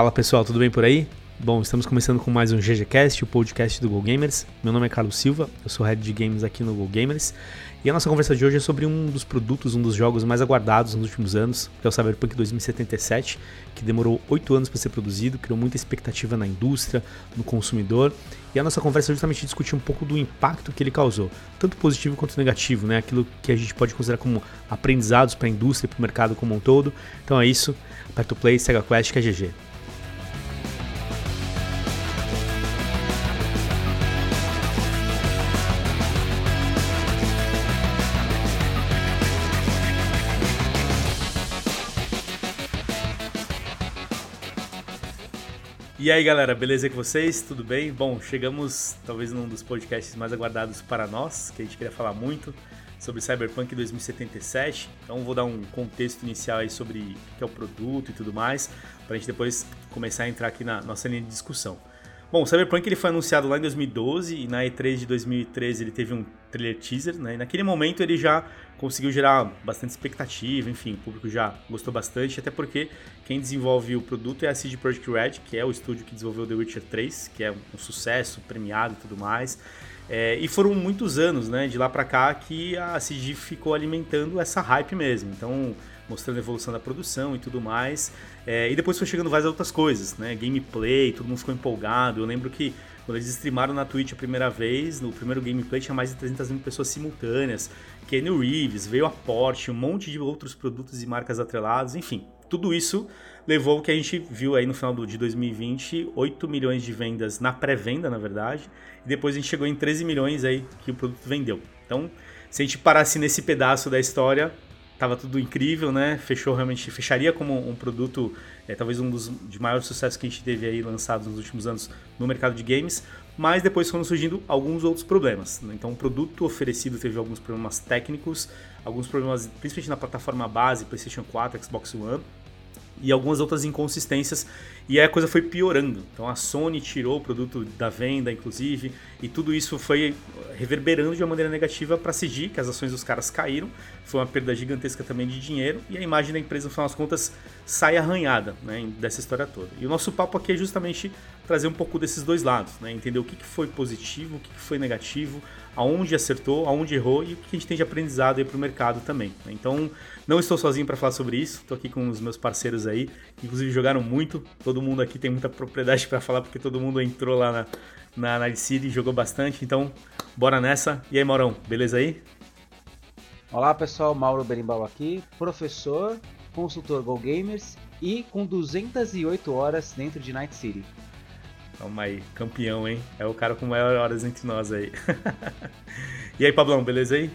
Fala pessoal, tudo bem por aí? Bom, estamos começando com mais um GGCast, o podcast do Go Gamers. Meu nome é Carlos Silva, eu sou head de games aqui no Go Gamers. E a nossa conversa de hoje é sobre um dos produtos, um dos jogos mais aguardados nos últimos anos, que é o Cyberpunk 2077, que demorou oito anos para ser produzido, criou muita expectativa na indústria, no consumidor. E a nossa conversa é justamente discutir um pouco do impacto que ele causou, tanto positivo quanto negativo, né? Aquilo que a gente pode considerar como aprendizados para a indústria e para o mercado como um todo. Então é isso, aperta o play, segue a quest que é GG. E aí galera, beleza com vocês? Tudo bem? Bom, chegamos talvez num dos podcasts mais aguardados para nós, que a gente queria falar muito sobre Cyberpunk 2077. Então vou dar um contexto inicial aí sobre o que é o produto e tudo mais, para a gente depois começar a entrar aqui na nossa linha de discussão. Bom, o Cyberpunk ele foi anunciado lá em 2012 e na E3 de 2013 ele teve um trailer teaser, né? E naquele momento ele já conseguiu gerar bastante expectativa, enfim, o público já gostou bastante, até porque quem desenvolve o produto é a CD Projekt Red, que é o estúdio que desenvolveu The Witcher 3, que é um sucesso, premiado e tudo mais. É, e foram muitos anos, né, de lá para cá que a CD ficou alimentando essa hype mesmo. Então, mostrando a evolução da produção e tudo mais. É, e depois foi chegando várias outras coisas, né? Gameplay, todo mundo ficou empolgado. Eu lembro que quando eles streamaram na Twitch a primeira vez, no primeiro gameplay tinha mais de 300 mil pessoas simultâneas. Kenny Reeves, veio a Porsche, um monte de outros produtos e marcas atrelados, enfim. Tudo isso levou o que a gente viu aí no final de 2020, 8 milhões de vendas na pré-venda, na verdade, e depois a gente chegou em 13 milhões aí que o produto vendeu. Então, se a gente parasse nesse pedaço da história, tava tudo incrível, né? Fechou realmente, fecharia como um produto, é, talvez um dos de maiores sucessos que a gente teve aí lançados nos últimos anos no mercado de games, mas depois foram surgindo alguns outros problemas. Né? Então, o produto oferecido teve alguns problemas técnicos, alguns problemas, principalmente na plataforma base, PlayStation 4, Xbox One, e algumas outras inconsistências e aí a coisa foi piorando. Então a Sony tirou o produto da venda, inclusive, e tudo isso foi reverberando de uma maneira negativa para a CG, que as ações dos caras caíram, foi uma perda gigantesca também de dinheiro e a imagem da empresa, no final das contas, sai arranhada né, dessa história toda. E o nosso papo aqui é justamente trazer um pouco desses dois lados, né, entender o que, foi positivo, o que, foi negativo, aonde acertou, aonde errou e o que a gente tem de aprendizado para o mercado também. Né. Então não estou sozinho para falar sobre isso, estou aqui com os meus parceiros aí, inclusive jogaram muito. Todo mundo aqui tem muita propriedade para falar, porque todo mundo entrou lá na, na Night City e jogou bastante. Então, bora nessa. E aí, Maurão, beleza aí? Olá pessoal, Mauro Berimbau aqui, professor, consultor Go Gamers e com 208 horas dentro de Night City. Toma aí, campeão, hein? É o cara com maiores horas entre nós aí. e aí, Pablão, beleza aí?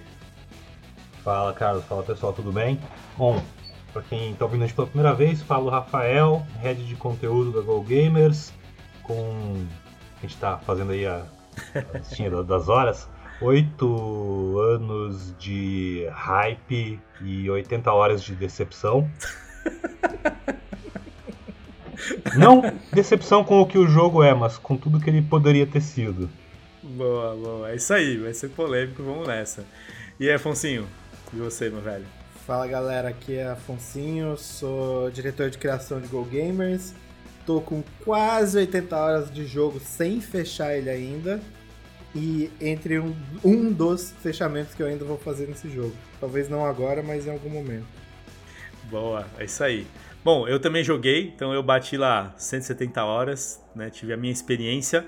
Fala, Carlos. Fala, pessoal. Tudo bem? Bom, para quem está ouvindo a gente pela primeira vez, falo Rafael, head de conteúdo da Go Gamers, com a gente está fazendo aí a, a listinha das horas. Oito anos de hype e 80 horas de decepção. Não decepção com o que o jogo é, mas com tudo que ele poderia ter sido. Boa, boa. É isso aí, vai ser polêmico, vamos nessa. E aí, Afonsinho, e você, meu velho? Fala galera, aqui é Afonsinho, sou diretor de criação de Go Gamers. Tô com quase 80 horas de jogo sem fechar ele ainda. E entre um, um dos fechamentos que eu ainda vou fazer nesse jogo. Talvez não agora, mas em algum momento. Boa, é isso aí. Bom, eu também joguei, então eu bati lá 170 horas, né? Tive a minha experiência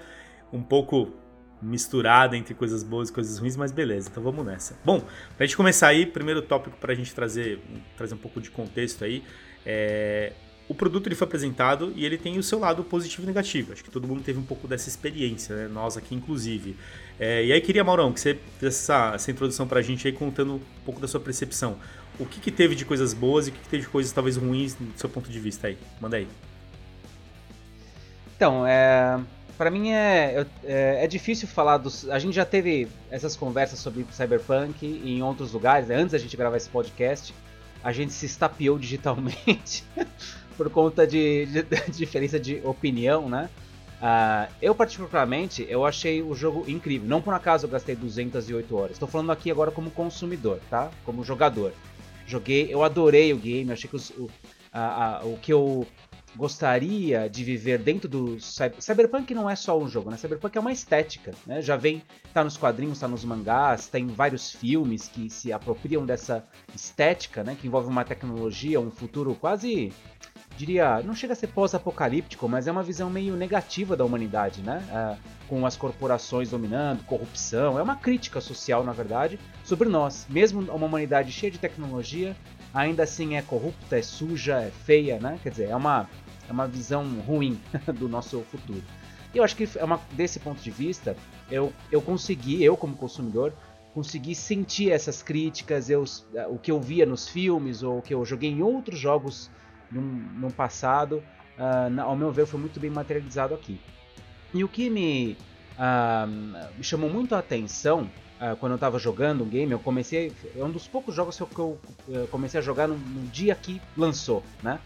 um pouco misturada entre coisas boas e coisas ruins, mas beleza, então vamos nessa. Bom, pra gente começar aí, primeiro tópico pra gente trazer, trazer um pouco de contexto aí, é... o produto ele foi apresentado e ele tem o seu lado positivo e negativo. Acho que todo mundo teve um pouco dessa experiência, né? nós aqui inclusive. É... e aí queria, Maurão, que você fizesse essa, essa introdução pra gente aí, contando um pouco da sua percepção. O que, que teve de coisas boas e o que, que teve de coisas talvez ruins do seu ponto de vista aí? Manda aí. Então, é para mim é, é, é, difícil falar dos. A gente já teve essas conversas sobre Cyberpunk em outros lugares, né? antes da gente gravar esse podcast. A gente se estapeou digitalmente por conta de, de, de, diferença de opinião, né? Uh, eu, particularmente, eu achei o jogo incrível. Não por acaso eu gastei 208 horas. Estou falando aqui agora como consumidor, tá? Como jogador. Joguei, eu adorei o game. Achei que os, o, a, a, o que eu gostaria de viver dentro do Cyberpunk não é só um jogo, né? Cyberpunk é uma estética, né? Já vem tá nos quadrinhos, tá nos mangás, tem vários filmes que se apropriam dessa estética, né? Que envolve uma tecnologia, um futuro quase diria, não chega a ser pós-apocalíptico, mas é uma visão meio negativa da humanidade, né? É, com as corporações dominando, corrupção. É uma crítica social, na verdade, sobre nós. Mesmo uma humanidade cheia de tecnologia, ainda assim é corrupta, é suja, é feia, né? Quer dizer, é uma, é uma visão ruim do nosso futuro. E eu acho que é uma, desse ponto de vista, eu, eu consegui, eu como consumidor, consegui sentir essas críticas, eu, o que eu via nos filmes ou o que eu joguei em outros jogos no passado, uh, ao meu ver, foi muito bem materializado aqui. E o que me, uh, me chamou muito a atenção uh, quando eu estava jogando um game, eu comecei. É um dos poucos jogos que eu, eu comecei a jogar no, no, dia que lançou, né?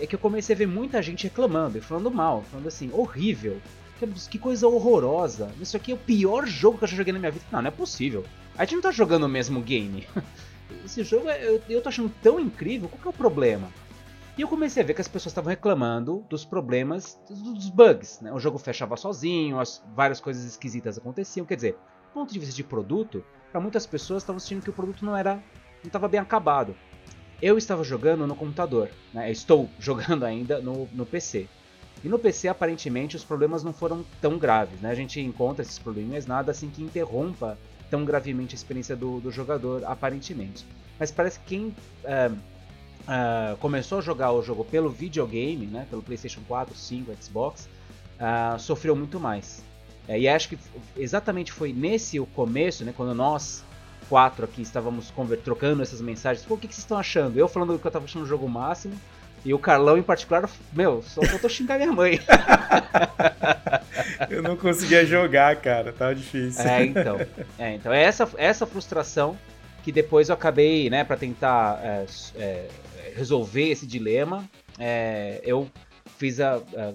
É que eu comecei a ver muita gente reclamando e falando mal, falando assim, horrível, que, que coisa horrorosa, isso aqui é o pior jogo que eu já joguei na minha vida. Não, não é possível. A gente não tá jogando o mesmo game. esse jogo é, eu, eu tô achando tão incrível, qual que é o problema? E eu comecei a ver que as pessoas estavam reclamando dos problemas, dos bugs. Né? O jogo fechava sozinho, as, várias coisas esquisitas aconteciam. Quer dizer, do ponto de vista de produto, para muitas pessoas estavam sentindo que o produto não era, não estava bem acabado. Eu estava jogando no computador, né? estou jogando ainda no, no PC. E no PC, aparentemente, os problemas não foram tão graves. Né? A gente encontra esses problemas, nada assim que interrompa tão gravemente a experiência do, do jogador, aparentemente. Mas parece que quem uh, uh, começou a jogar o jogo pelo videogame, né, pelo PlayStation 4, 5, Xbox, uh, sofreu muito mais. É, e acho que exatamente foi nesse o começo, né, quando nós quatro aqui estávamos trocando essas mensagens. Pô, o que, que vocês estão achando? Eu falando que eu estava achando o jogo máximo. E o Carlão, em particular, meu, só faltou xingar minha mãe. Eu não conseguia jogar, cara, tava difícil. É, então. É, então, é essa, essa frustração que depois eu acabei, né, para tentar é, é, resolver esse dilema, é, eu fiz a, a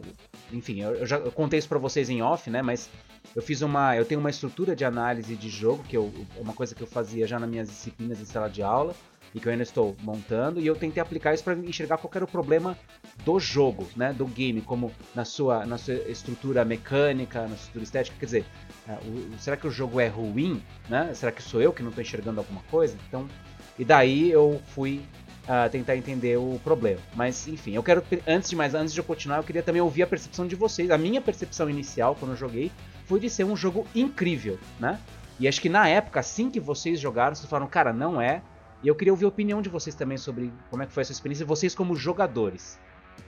enfim, eu, eu, já eu contei isso para vocês em off, né, mas eu fiz uma, eu tenho uma estrutura de análise de jogo que eu, uma coisa que eu fazia já nas minhas disciplinas em sala de aula e que eu ainda estou montando, e eu tentei aplicar isso para enxergar qual era o problema do jogo, né, do game, como na sua, na sua estrutura mecânica, na sua estrutura estética, quer dizer, o, será que o jogo é ruim, né? Será que sou eu que não estou enxergando alguma coisa? Então, e daí eu fui uh, tentar entender o problema. Mas, enfim, eu quero, antes de mais, antes de eu continuar, eu queria também ouvir a percepção de vocês. A minha percepção inicial quando eu joguei foi de ser um jogo incrível, né? E acho que na época, assim que vocês jogaram, vocês falaram, cara, não é e eu queria ouvir a opinião de vocês também sobre como é que foi essa experiência, vocês como jogadores.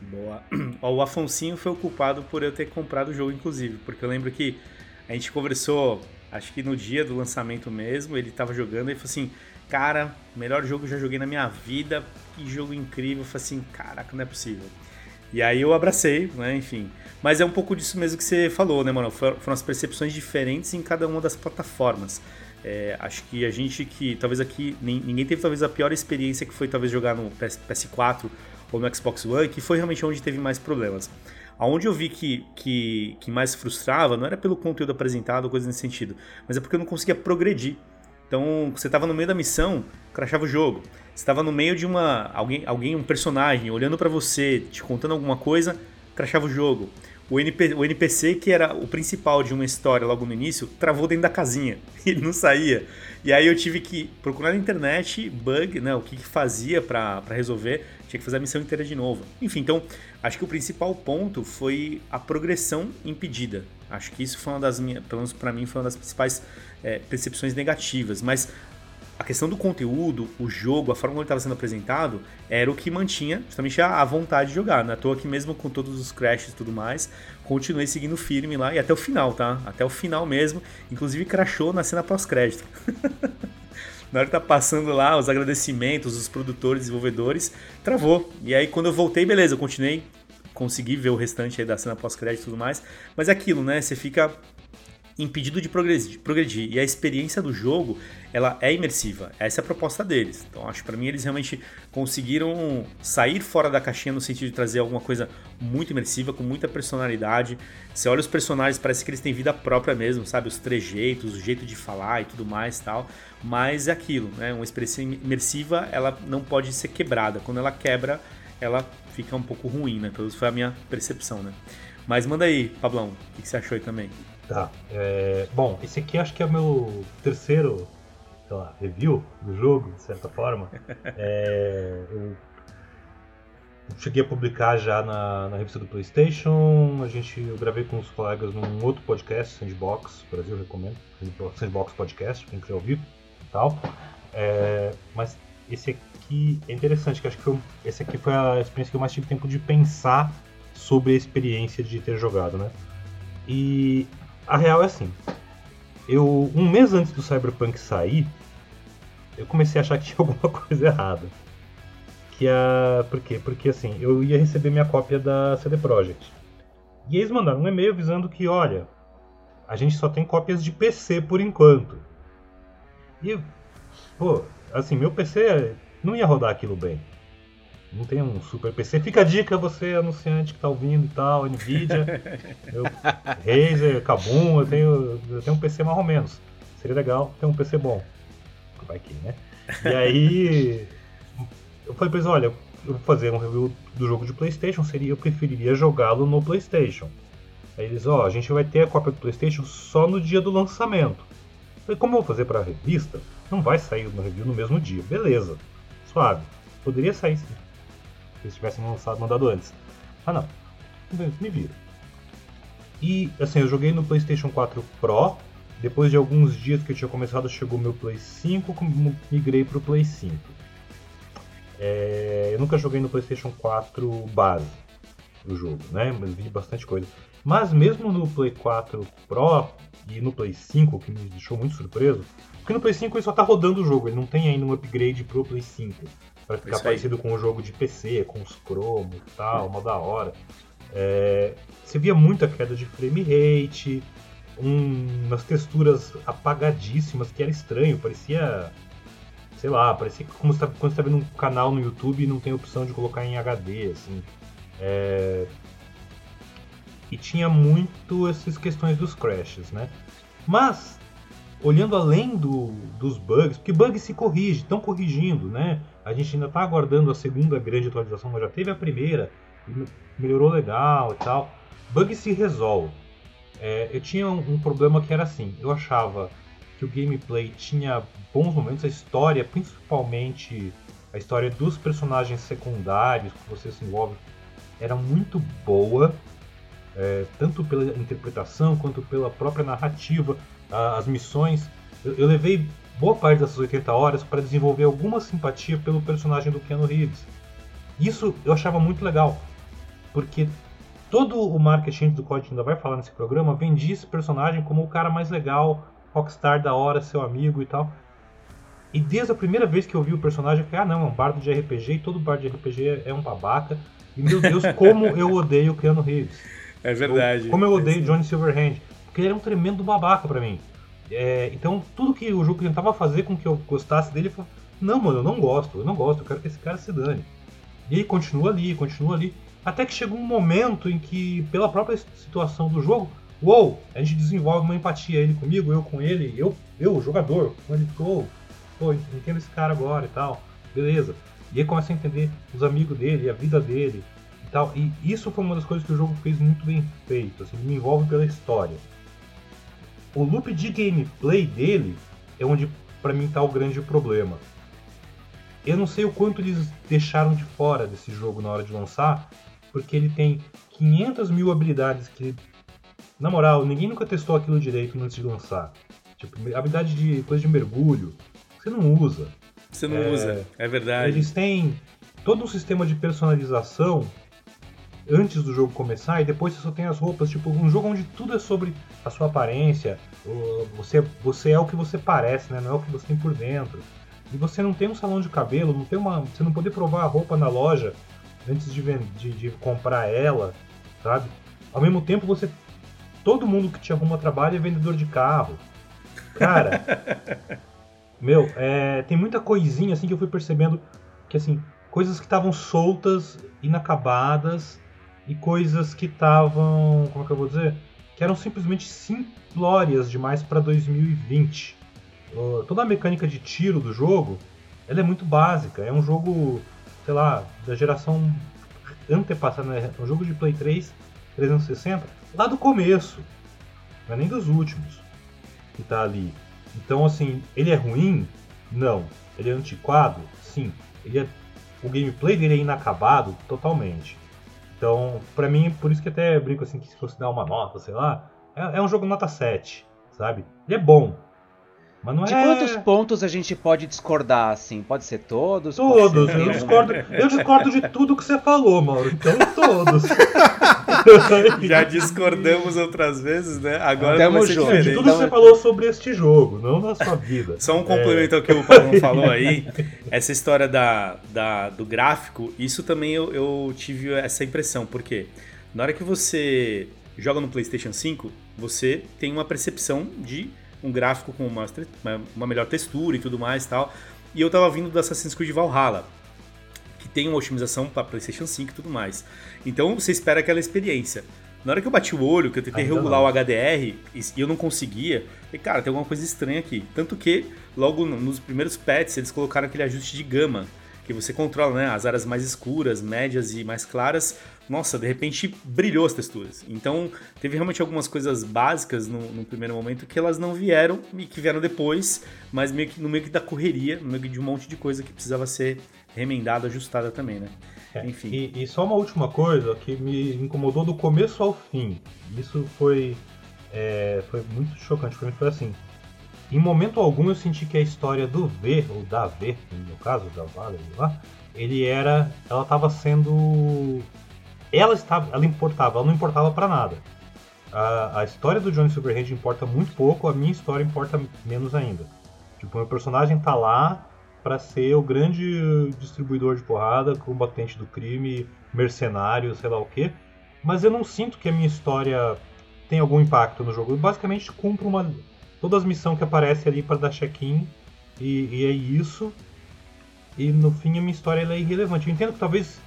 Boa. Ó, o Afonsinho foi o culpado por eu ter comprado o jogo, inclusive, porque eu lembro que a gente conversou, acho que no dia do lançamento mesmo, ele tava jogando e falou assim: Cara, melhor jogo que eu já joguei na minha vida, que jogo incrível. Eu falei assim: Caraca, não é possível. E aí eu abracei, né, enfim. Mas é um pouco disso mesmo que você falou, né, mano? Foram as percepções diferentes em cada uma das plataformas. É, acho que a gente que, talvez aqui, ninguém teve talvez a pior experiência que foi talvez jogar no PS, PS4 ou no Xbox One, que foi realmente onde teve mais problemas. Aonde eu vi que, que, que mais frustrava não era pelo conteúdo apresentado coisa nesse sentido, mas é porque eu não conseguia progredir. Então, você estava no meio da missão, crashava o jogo. Estava no meio de uma alguém, alguém um personagem olhando para você, te contando alguma coisa, crashava o jogo o, NP, o NPC, que era o principal de uma história logo no início, travou dentro da casinha. Ele não saía. E aí eu tive que procurar na internet bug, né, o que, que fazia para resolver. Tinha que fazer a missão inteira de novo. Enfim, então, acho que o principal ponto foi a progressão impedida. Acho que isso foi uma das minhas, pelo menos para mim, foi uma das principais é, percepções negativas. Mas a questão do conteúdo, o jogo, a forma como ele estava sendo apresentado, era o que mantinha justamente a, vontade de jogar. Não é toa que mesmo com todos os crashes e tudo mais, continuei seguindo firme lá e até o final, tá? Até o final mesmo. Inclusive crashou na cena pós-crédito. na hora que tá passando lá os agradecimentos dos produtores, desenvolvedores, travou. E aí quando eu voltei, beleza, eu continuei, consegui ver o restante aí da cena pós-crédito e tudo mais. Mas é aquilo, né? Você fica impedido de progredir, progredir. E a experiência do jogo, ela é imersiva. Essa é a proposta deles. Então, acho que para mim eles realmente conseguiram sair fora da caixinha no sentido de trazer alguma coisa muito imersiva, com muita personalidade. Você olha os personagens, parece que eles têm vida própria mesmo, sabe? Os trejeitos, o jeito de falar e tudo mais, tal. Mas é aquilo, né? Uma experiência imersiva, ela não pode ser quebrada. Quando ela quebra, ela fica um pouco ruim, né? Pelo menos foi a minha percepção, né? Mas manda aí, Pablão, o que você achou aí também? Tá. É, bom, esse aqui acho que é o meu terceiro sei lá, review do jogo, de certa forma. É, eu cheguei a publicar já na, na, revista do PlayStation. A gente, eu gravei com os colegas num outro podcast, Sandbox Brasil, recomendo. Sandbox Podcast, quem quiser ouvir e tal. É, mas esse aqui é interessante, que acho que foi, esse aqui foi a experiência que eu mais tive tempo de pensar sobre a experiência de ter jogado, né? E a real é assim. Eu, um mês antes do Cyberpunk sair, eu comecei a achar que tinha alguma coisa errada. Que a. Por quê? Porque assim, eu ia receber minha cópia da CD Projekt. E eles mandaram um e-mail avisando que, olha, a gente só tem cópias de PC por enquanto. E, pô, assim, meu PC não ia rodar aquilo bem. Não tem um super PC. Fica a dica, você anunciante que tá ouvindo e tal, Nvidia, eu, Razer, Kabum, eu tenho, eu tenho um PC mais ou menos. Seria legal ter um PC bom. Vai que, né? E aí eu falei pra eles, olha, eu vou fazer um review do jogo de Playstation, seria eu preferiria jogá-lo no Playstation. Aí eles, ó, oh, a gente vai ter a cópia do Playstation só no dia do lançamento. Eu falei, como eu vou fazer pra revista? Não vai sair no review no mesmo dia. Beleza, suave. Poderia sair sim se eles tivessem lançado, mandado antes. Ah não, me vira. E assim, eu joguei no PlayStation 4 Pro. Depois de alguns dias que eu tinha começado, chegou meu Play 5, migrei pro Play 5. É, eu nunca joguei no PlayStation 4 base o jogo, né? Mas vi bastante coisa. Mas mesmo no Play 4 Pro e no Play 5, que me deixou muito surpreso, porque no Play 5 ele só tá rodando o jogo, ele não tem ainda um upgrade pro Play 5 para ficar Isso parecido aí. com o jogo de PC, com os cromos e tal, uma da hora. É, você via muita queda de frame rate, um, umas texturas apagadíssimas, que era estranho, parecia. Sei lá, parecia como você tá, quando você tá vendo um canal no YouTube e não tem opção de colocar em HD, assim. É, e tinha muito essas questões dos crashes, né? Mas, olhando além do, dos bugs, porque bugs se corrige, estão corrigindo, né? A gente ainda está aguardando a segunda grande atualização, mas já teve a primeira, melhorou legal e tal. Bug se resolve. É, eu tinha um, um, problema que era assim, eu achava que o gameplay tinha bons momentos, a história, principalmente a história dos personagens secundários que você se envolve, era muito boa, é, tanto pela interpretação quanto pela própria narrativa, as missões. Eu, eu levei boa parte dessas 80 horas para desenvolver alguma simpatia pelo personagem do Keanu Reeves. Isso eu achava muito legal, porque todo o marketing do Código ainda vai falar nesse programa vendia esse personagem como o cara mais legal, rockstar da hora, seu amigo e tal. E desde a primeira vez que eu vi o personagem, eu falei, ah não, é um bardo de RPG e todo bardo de RPG é um babaca. E meu Deus, como eu odeio o Keanu Reeves. É verdade. como eu odeio é Johnny Silverhand. Porque ele é um tremendo babaca para mim. É, então, tudo que o jogo tentava fazer com que eu gostasse dele, falei, não, mano, eu não gosto, eu não gosto, eu quero que esse cara se dane. E aí continua ali, continua ali, até que chega um momento em que, pela própria situação do jogo, uou, a gente desenvolve uma empatia, ele comigo, eu com ele, eu, eu o jogador, com ele, pô, pô, entendo esse cara agora e tal, beleza. E aí começa a entender os amigos dele, a vida dele e tal. E isso foi uma das coisas que o jogo fez muito bem feito, assim, me envolve pela história o loop de gameplay dele é onde para mim tá o grande problema. Eu não sei o quanto eles deixaram de fora desse jogo na hora de lançar, porque ele tem 500 mil habilidades que, na moral, ninguém nunca testou aquilo direito antes de lançar. Tipo, habilidade de coisa de mergulho, você não usa. Você não é, usa, é verdade. Eles têm todo um sistema de personalização antes do jogo começar e depois você só tem as roupas. Tipo, um jogo onde tudo é sobre a sua aparência, você, você é o que você parece, né? Não é o que você tem por dentro. E você não tem um salão de cabelo, não tem uma. Você não poder provar a roupa na loja antes de, de, de comprar ela, sabe? Ao mesmo tempo você. Todo mundo que te arruma trabalho é vendedor de carro. Cara. meu, é, tem muita coisinha assim que eu fui percebendo que assim, coisas que estavam soltas, inacabadas, e coisas que estavam, como é que eu vou dizer, que eram simplesmente simplórias demais para 2020. Uh, toda a mecânica de tiro do jogo, ela é muito básica. É um jogo sei lá, da geração antepassada, né? um jogo de Play 3 360, lá do começo, não é nem dos últimos que tá ali. Então, assim, ele é ruim? Não. Ele é antiquado? Sim. Ele é... O gameplay dele é inacabado? Totalmente. Então, pra mim, por isso que até brinco assim, que se fosse dar uma nota, sei lá, é, é um jogo nota 7, sabe? Ele é bom, mas não de é... quantos pontos a gente pode discordar, assim? Pode ser todos? Todos. Ser eu, discordo, eu discordo de tudo que você falou, Mauro. Então, todos. Já discordamos outras vezes, né? Agora Tamo junto. De tudo que você falou sobre este jogo, não da sua vida. Só um complemento ao que o Paulo falou aí. Essa história da, da- do gráfico, isso também eu, eu tive essa impressão. Porque na hora que você joga no PlayStation 5, você tem uma percepção de um gráfico com uma, uma- uma melhor textura e tudo mais e tal. E eu tava vindo do Assassin's Creed Valhalla, que tem uma otimização para PlayStation 5 e tudo mais. Então você espera aquela experiência. Na hora que eu bati o olho, que eu tentei regular não. o HDR e eu não conseguia, falei, cara, tem alguma coisa estranha aqui. Tanto que, logo no- nos primeiros patches, eles colocaram aquele ajuste de gama, que você controla né, as áreas mais escuras, médias e mais claras. Nossa, de repente brilhou as texturas. Então, teve realmente algumas coisas básicas no, no primeiro momento que elas não vieram e que vieram depois, mas meio que, no meio que da correria, no meio de um monte de coisa que precisava ser remendada, ajustada também, né? É, Enfim. E, e só uma última coisa que me incomodou do começo ao fim. Isso foi, é, foi muito chocante pra mim. Foi assim: em momento algum eu senti que a história do V, ou da V, no meu caso, da Vale, lá, ele era. Ela estava sendo. Ela estava. Ela importava, ela não importava pra nada. A, a história do Johnny Silverhand importa muito pouco, a minha história importa menos ainda. Tipo, meu personagem tá lá para ser o grande distribuidor de porrada, combatente do crime, mercenário, sei lá o quê. Mas eu não sinto que a minha história tem algum impacto no jogo. Eu basicamente cumpro uma todas as missões que aparecem ali para dar check-in e, e é isso. E no fim a minha história é irrelevante. Eu entendo que talvez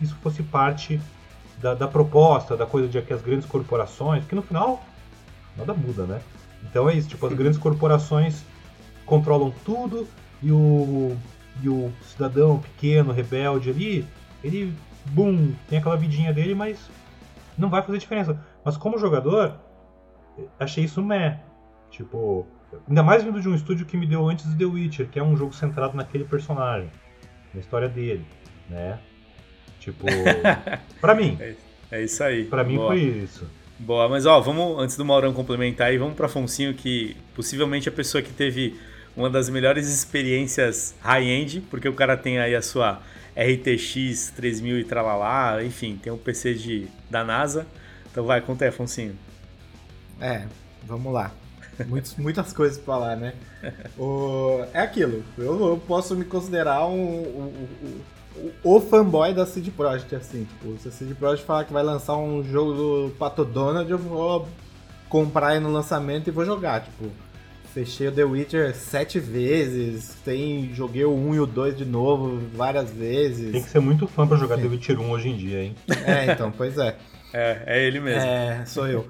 isso fosse parte da, da proposta, da coisa de que as grandes corporações, que no final nada muda, né? Então é isso, tipo, as grandes corporações controlam tudo e o, e o cidadão pequeno, rebelde ali, ele, bum, tem aquela vidinha dele, mas não vai fazer diferença. Mas como jogador, achei isso meh. Tipo, ainda mais vindo de um estúdio que me deu antes The Witcher, que é um jogo centrado naquele personagem, na história dele, né? Tipo, pra mim, É isso aí. pra mim Boa. foi isso. Boa, mas ó, vamos, antes do Maurão complementar aí, vamos pra Afonsinho, que possivelmente é a pessoa que teve uma das melhores experiências high-end, porque o cara tem aí a sua RTX 3000 e tralalá, enfim, tem um PC de, da NASA. Então vai, conta aí, Afonsinho. É, vamos lá. Muitos, muitas coisas pra falar, né? O, é aquilo. Eu, eu posso me considerar um, um- um- o, fanboy da CD Projekt, assim. Tipo, se a CD Projekt falar que vai lançar um jogo do Pato Donald, eu vou comprar aí no lançamento e vou jogar. Tipo, fechei o The Witcher sete vezes, tem, joguei o 1 e o 2 de novo várias vezes. Tem que ser muito fã pra jogar Sim. The Witcher 1 hoje em dia, hein? É, então, pois é. É, é ele mesmo. É, sou eu.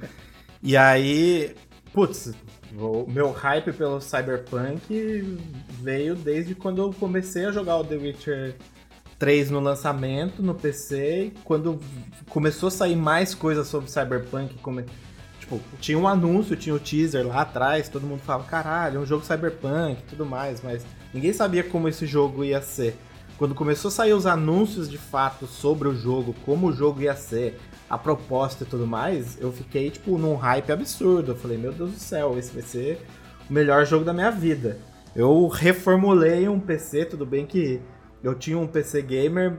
E aí, putz, o meu hype pelo Cyberpunk veio desde quando eu comecei a jogar o The Witcher 3 no lançamento, no PC, quando começou a sair mais coisas sobre Cyberpunk, come... tipo, tinha um anúncio, tinha o teaser lá atrás, todo mundo falava, caralho, é um jogo Cyberpunk e tudo mais, mas ninguém sabia como esse jogo ia ser. Quando começou a sair os anúncios de fato sobre o jogo, como o jogo ia ser, a proposta e tudo mais, eu fiquei, tipo, num hype absurdo. Eu falei, meu Deus do céu, esse vai ser o melhor jogo da minha vida. Eu reformulei um PC, tudo bem que eu tinha um PC gamer,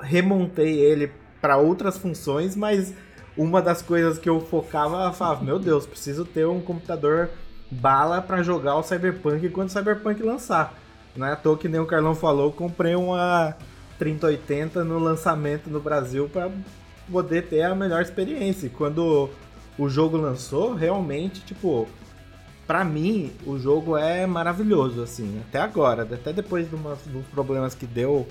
remontei ele para outras funções, mas uma das coisas que eu focava, eu falava, meu Deus, preciso ter um computador bala para jogar o Cyberpunk quando o Cyberpunk lançar. Não é à toa que nem o Carlão falou, comprei uma 3080 no lançamento no Brasil para poder ter a melhor experiência. E quando o jogo lançou, realmente, tipo, pra mim, o jogo é maravilhoso, assim, até agora. Até depois de umas- dos problemas que deu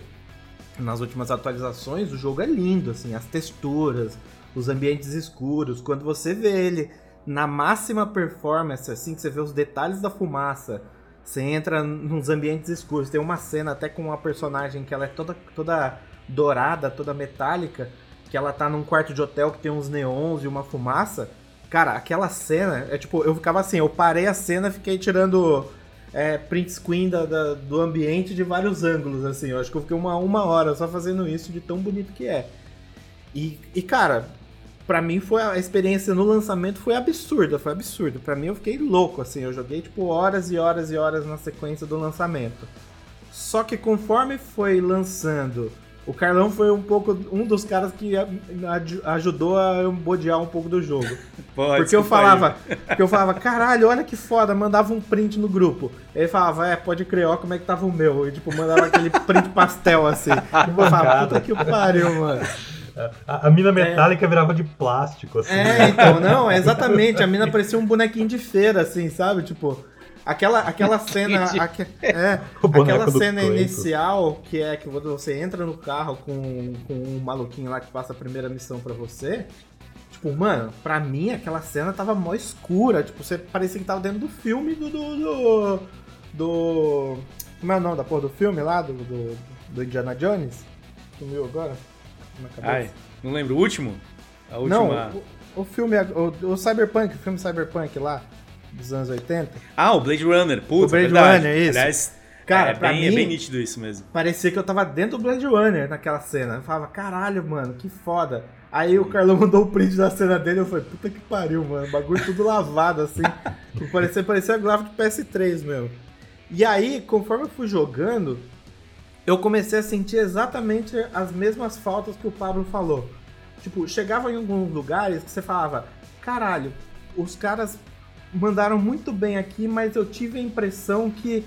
nas últimas atualizações, o jogo é lindo, assim, as texturas, os ambientes escuros. Quando você vê ele na máxima performance, assim, que você vê os detalhes da fumaça, Você entra nos ambientes escuros. Tem uma cena até com uma personagem que ela é toda, toda dourada, toda metálica, que ela tá num quarto de hotel que tem uns neons e uma fumaça. Cara, aquela cena, é tipo, eu ficava assim, eu parei a cena, fiquei tirando é, print screen da, da, do ambiente de vários ângulos, assim. Eu acho que eu fiquei uma, uma hora só fazendo isso de tão bonito que é. E, e cara, para mim foi a experiência no lançamento foi absurda, foi absurdo. Para mim eu fiquei louco assim, eu joguei tipo horas e horas e horas na sequência do lançamento. Só que conforme foi lançando, o Carlão foi um pouco um dos caras que ajudou a bodear um pouco do jogo. Pode, porque eu falava, porque eu falava, caralho, olha que foda, mandava um print no grupo. Ele falava, é, pode crer, ó como é que tava o meu. E tipo, mandava aquele print pastel assim. E eu falava, puta que pariu, mano. A, a mina metálica é. virava de plástico, assim. É, então, não, exatamente. A mina parecia um bonequinho de feira, assim, sabe? Tipo, aquela, aquela cena. Aque, é, aquela cena inicial que é que você entra no carro com, com um maluquinho lá que passa a primeira missão para você. Tipo, mano, pra mim aquela cena tava mó escura. Tipo, você parecia que tava dentro do filme do. do, do, do como é o nome da porra do filme lá? Do, do, do Indiana Jones? Sumiu agora? na cabeça. Ai, não lembro. O último? A última... Não, o, o filme, o, o, Cyberpunk, o filme Cyberpunk lá, dos anos 80. Ah, o Blade Runner, putz, O Blade verdade. Runner, isso. Aliás, Cara, é, pra bem, é mim, é bem nítido isso mesmo. Parecia que eu tava dentro do Blade Runner naquela cena. Eu falava, caralho, mano, que foda. Aí o Carlão mandou o print da cena dele eu falei, puta que pariu, mano. O bagulho tudo lavado, assim. parecia, parecia gráfico de PS3 mesmo. E aí, conforme eu fui jogando, eu comecei a sentir exatamente as mesmas faltas que o Pablo falou. Tipo, chegava em alguns lugares que você falava, caralho, os caras mandaram muito bem aqui, mas eu tive a impressão que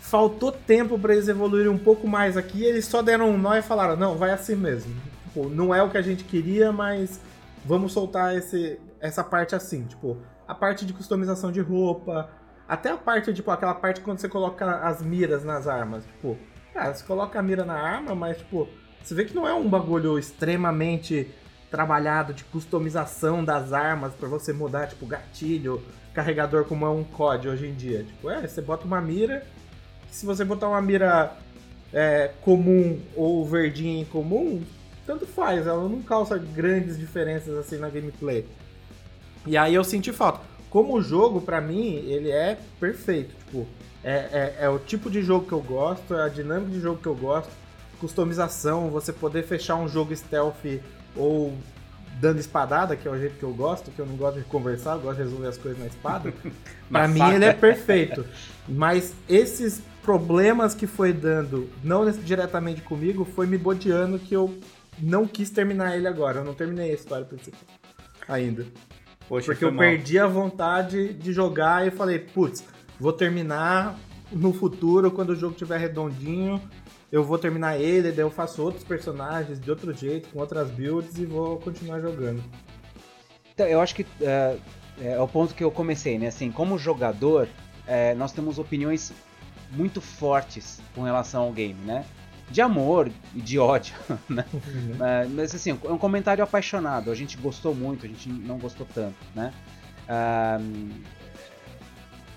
faltou tempo para eles evoluírem um pouco mais aqui. eles só deram um nó e falaram, não, vai assim mesmo. Tipo, não é o que a gente queria, mas vamos soltar esse, essa parte assim. Tipo, a parte de customização de roupa, até a parte, tipo, aquela parte quando você coloca as miras nas armas. Tipo, Cara, você coloca a mira na arma, mas, tipo, você vê que não é um bagulho extremamente trabalhado de customização das armas para você mudar, tipo, gatilho, carregador como é um COD hoje em dia. Tipo, é, você bota uma mira, se você botar uma mira é, comum ou verdinha em comum, tanto faz, ela não causa grandes diferenças assim na gameplay. E aí eu senti falta. Como o jogo, para mim, ele é perfeito. Tipo, é, é, é, o tipo de jogo que eu gosto, é a dinâmica de jogo que eu gosto. Customização, você poder fechar um jogo stealth ou dando espadada, que é o jeito que eu gosto, que eu não gosto de conversar, eu gosto de resolver as coisas na espada. pra mim ele é perfeito. Mas esses problemas que foi dando, não diretamente comigo, foi me bodeando que eu não quis terminar ele agora. Eu não terminei a história principal ainda. Poxa, Porque eu mal. perdi a vontade de jogar e falei, putz, Vou terminar no futuro, quando o jogo estiver redondinho, eu vou terminar ele, daí eu faço outros personagens de outro jeito, com outras builds e vou continuar jogando. Então, eu acho que é, é o ponto que eu comecei, né? Assim, como jogador, é, nós temos opiniões muito fortes com relação ao game, né? De amor e de ódio, né? Uhum. Mas assim, é um comentário apaixonado. A gente gostou muito, a gente não gostou tanto, né?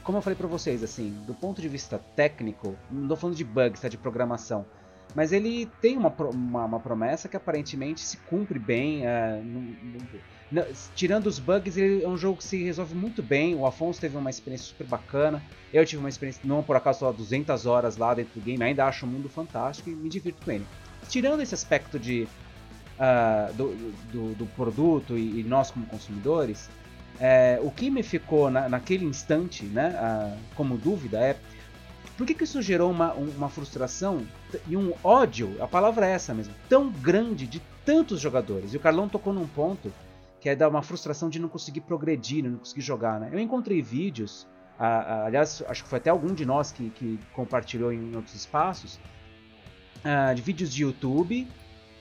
Como eu falei para vocês, assim, do ponto de vista técnico, não estou falando de bugs, tá, de programação, mas ele tem uma, uma, uma promessa que aparentemente se cumpre bem. É, não, tirando os bugs, ele é um jogo que se resolve muito bem. O Afonso teve uma experiência super bacana. Eu tive uma experiência, não por acaso, só 200 horas lá dentro do game. Ainda acho o mundo fantástico e me divirto com ele. Tirando esse aspecto de, uh, do, do, do, produto e, e nós como consumidores, é, o que me ficou na, naquele instante, né, a, como dúvida é por que, que isso gerou uma, uma frustração e um ódio, a palavra é essa mesmo, tão grande de tantos jogadores. E o Carlão tocou num ponto que é dar uma frustração de não conseguir progredir, não conseguir jogar. Né? Eu encontrei vídeos, a, a, aliás, acho que foi até algum de nós que, que compartilhou em outros espaços, uh, de vídeos de YouTube.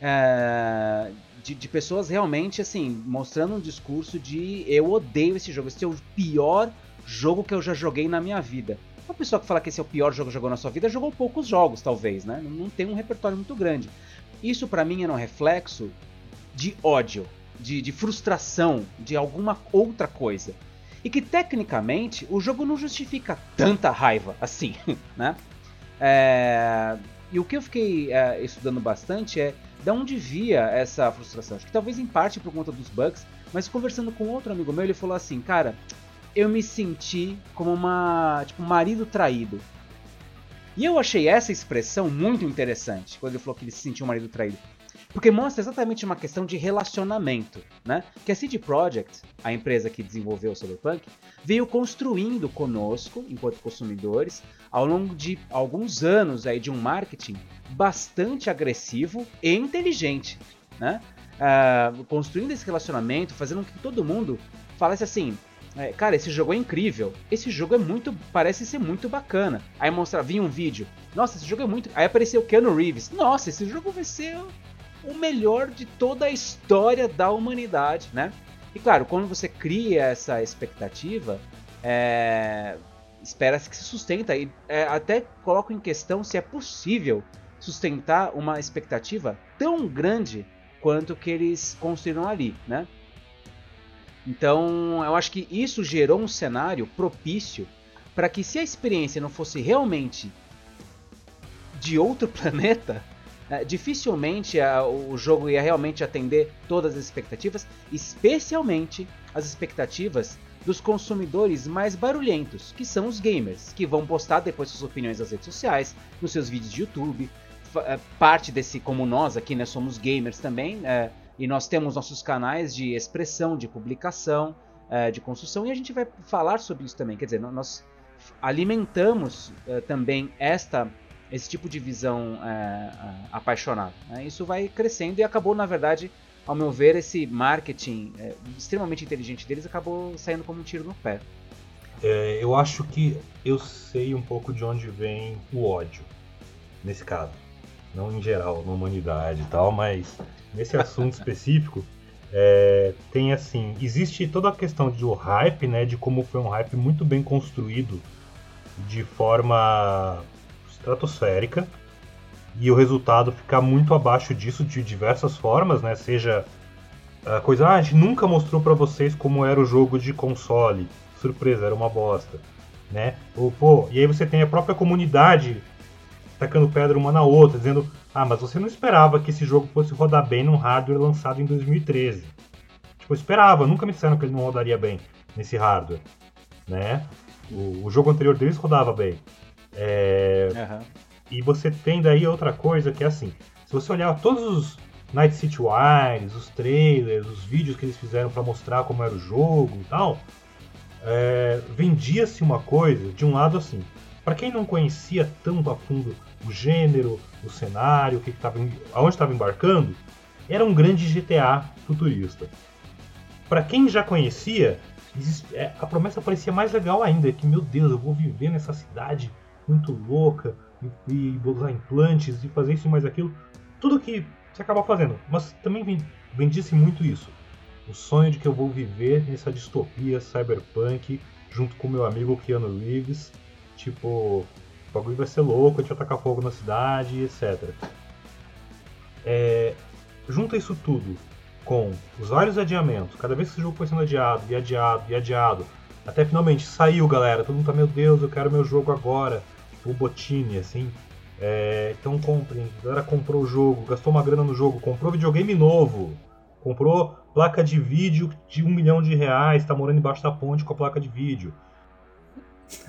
Uh, de, de, pessoas realmente, assim, mostrando um discurso de eu odeio esse jogo, esse é o pior jogo que eu já joguei na minha vida. Uma pessoa que fala que esse é o pior jogo que jogou na sua vida jogou poucos jogos, talvez, né? Não, não tem um repertório muito grande. Isso para mim era um reflexo de ódio, de, de frustração, de alguma outra coisa. E que tecnicamente o jogo não justifica tanta raiva assim, né? É... E o que eu fiquei é, estudando bastante é de onde via essa frustração. Acho que talvez em parte por conta dos bugs, mas conversando com outro amigo meu, ele falou assim, cara, eu me senti como uma tipo marido traído. E eu achei essa expressão muito interessante quando ele falou que ele se sentiu um marido traído. Porque mostra exatamente uma questão de relacionamento, né? Que a CD Projekt, a empresa que desenvolveu o Cyberpunk, veio construindo conosco, enquanto consumidores, ao longo de alguns anos aí de um marketing bastante agressivo e inteligente, né? Uh, construindo esse relacionamento, fazendo com que todo mundo falasse assim, é, cara, esse jogo é incrível. Esse jogo é muito. Parece ser muito bacana. Aí mostra, vinha um vídeo. Nossa, esse jogo é muito. Aí apareceu Keanu Reeves. Nossa, esse jogo vai ser o melhor de toda a história da humanidade, né? E claro, quando você cria essa expectativa, é... espera-se que se sustenta. E é, até coloco em questão se é possível sustentar uma expectativa tão grande quanto que eles construíram ali, né? Então, eu acho que isso gerou um cenário propício para que se a experiência não fosse realmente de outro planeta, é, dificilmente a, o jogo ia realmente atender todas as expectativas, especialmente as expectativas dos consumidores mais barulhentos, que são os gamers, que vão postar depois suas opiniões nas redes sociais, nos seus vídeos de YouTube. É, parte desse, como nós aqui, né, somos gamers também, é, e nós temos nossos canais de expressão, de publicação, é, de construção, e a gente vai falar sobre isso também. Quer dizer, nós alimentamos é, também esta esse tipo de visão é, apaixonada. Né? Isso vai crescendo e acabou, na verdade, ao meu ver, esse marketing é, extremamente inteligente deles acabou saindo como um tiro no pé. É, eu acho que eu sei um pouco de onde vem o ódio, nesse caso. Não em geral, na humanidade e tal, mas nesse assunto específico, é, tem assim, existe toda a questão do hype, né, de como foi um hype muito bem construído de forma estratosférica e o resultado ficar muito abaixo disso de diversas formas, né? Seja a coisa, ah, a gente nunca mostrou para vocês como era o jogo de console, surpresa, era uma bosta, né? Ou, pô, e aí você tem a própria comunidade tacando pedra uma na outra, dizendo, ah, mas você não esperava que esse jogo fosse rodar bem num hardware lançado em 2013. Tipo, eu esperava, nunca me disseram que ele não rodaria bem nesse hardware, né? O, o jogo anterior deles rodava bem. É... Uhum. E você tem daí outra coisa que é assim: se você olhar todos os Night City Wires, os trailers, os vídeos que eles fizeram para mostrar como era o jogo e tal, é... vendia-se uma coisa de um lado assim. Para quem não conhecia tanto a fundo o gênero, o cenário, o que, que tava, aonde estava embarcando, era um grande GTA futurista. Para quem já conhecia, é, a promessa parecia mais legal ainda, que meu Deus, eu vou viver nessa cidade muito louca e, e usar implantes e fazer isso e mais aquilo. Tudo que você acaba fazendo. Mas também vendia-se muito isso. O sonho de que eu vou viver nessa distopia cyberpunk junto com meu amigo Keanu Reeves. Tipo, o bagulho vai ser louco, a gente vai tacar fogo na cidade, etc. É, junta isso tudo com os vários adiamentos, cada vez que esse jogo foi sendo adiado, e adiado, e adiado, até finalmente saiu, galera. Todo mundo tá, meu Deus, eu quero meu jogo agora o Botini, assim. É, então comprem. A galera comprou o jogo, gastou uma grana no jogo, comprou videogame novo, comprou placa de vídeo de um milhão de reais, tá morando embaixo da ponte com a placa de vídeo.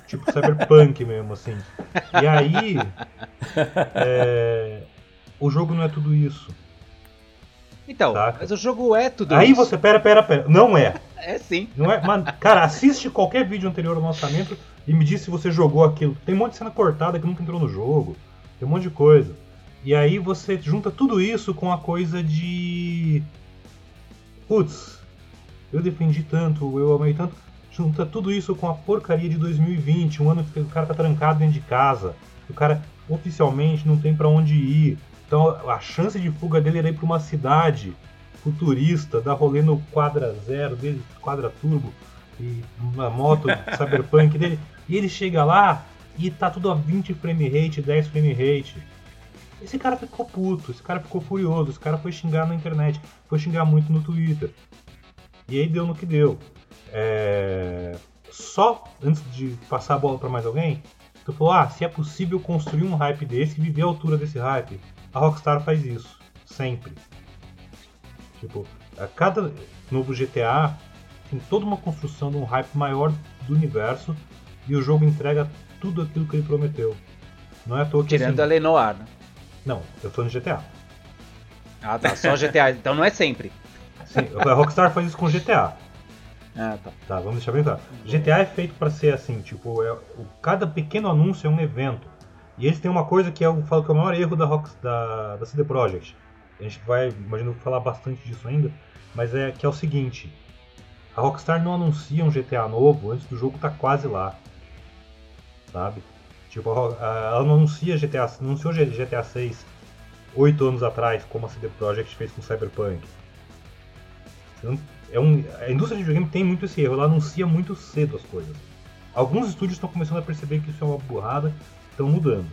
Tipo cyberpunk mesmo, assim. E aí. É, o jogo não é tudo isso. Então, saca? mas o jogo é tudo aí isso. Aí você, pera, pera, pera. Não é. É sim. Não é, mano, cara, assiste qualquer vídeo anterior ao lançamento e me diz se você jogou aquilo. Tem um monte de cena cortada que nunca entrou no jogo. Tem um monte de coisa. E aí você junta tudo isso com a coisa de. Putz, eu defendi tanto, eu amei tanto. Junta tudo isso com a porcaria de 2020, um ano que o cara tá trancado dentro de casa. O cara oficialmente não tem para onde ir. Então a chance de fuga dele era ir pra uma cidade futurista, dar rolê no quadra zero dele, quadra turbo e uma moto cyberpunk dele. E ele chega lá e tá tudo a 20 frame rate, 10 frame rate. Esse cara ficou puto, esse cara ficou furioso, esse cara foi xingar na internet, foi xingar muito no Twitter. E aí deu no que deu. é, só antes de passar a bola para mais alguém, tu falou, ah, se é possível construir um hype desse e viver a altura desse hype, a Rockstar faz isso, sempre. Tipo, a cada novo GTA tem toda uma construção de um hype maior do universo e o jogo entrega tudo aquilo que ele prometeu. Não é à toa que. Tirando assim, a Lenoir, né? Não, eu tô no GTA. Ah tá, só GTA, então não é sempre. Sim, a Rockstar faz isso com GTA. Ah tá. Tá, vamos deixar bem claro. GTA é feito para ser assim, tipo, é, o, cada pequeno anúncio é um evento. E eles têm uma coisa que eu falo que é o maior erro da, Rock, da, da CD Projekt. A gente vai, imagino, falar bastante disso ainda, mas é que é o seguinte: a Rockstar não anuncia um GTA novo antes do jogo tá quase lá. Sabe? Tipo, ela anuncia GTA, anunciou GTA 6 oito anos atrás, como a CD Projekt fez com Cyberpunk. É um, a indústria de videogame tem muito esse erro, ela anuncia muito cedo as coisas. Alguns estúdios estão começando a perceber que isso é uma burrada, estão mudando.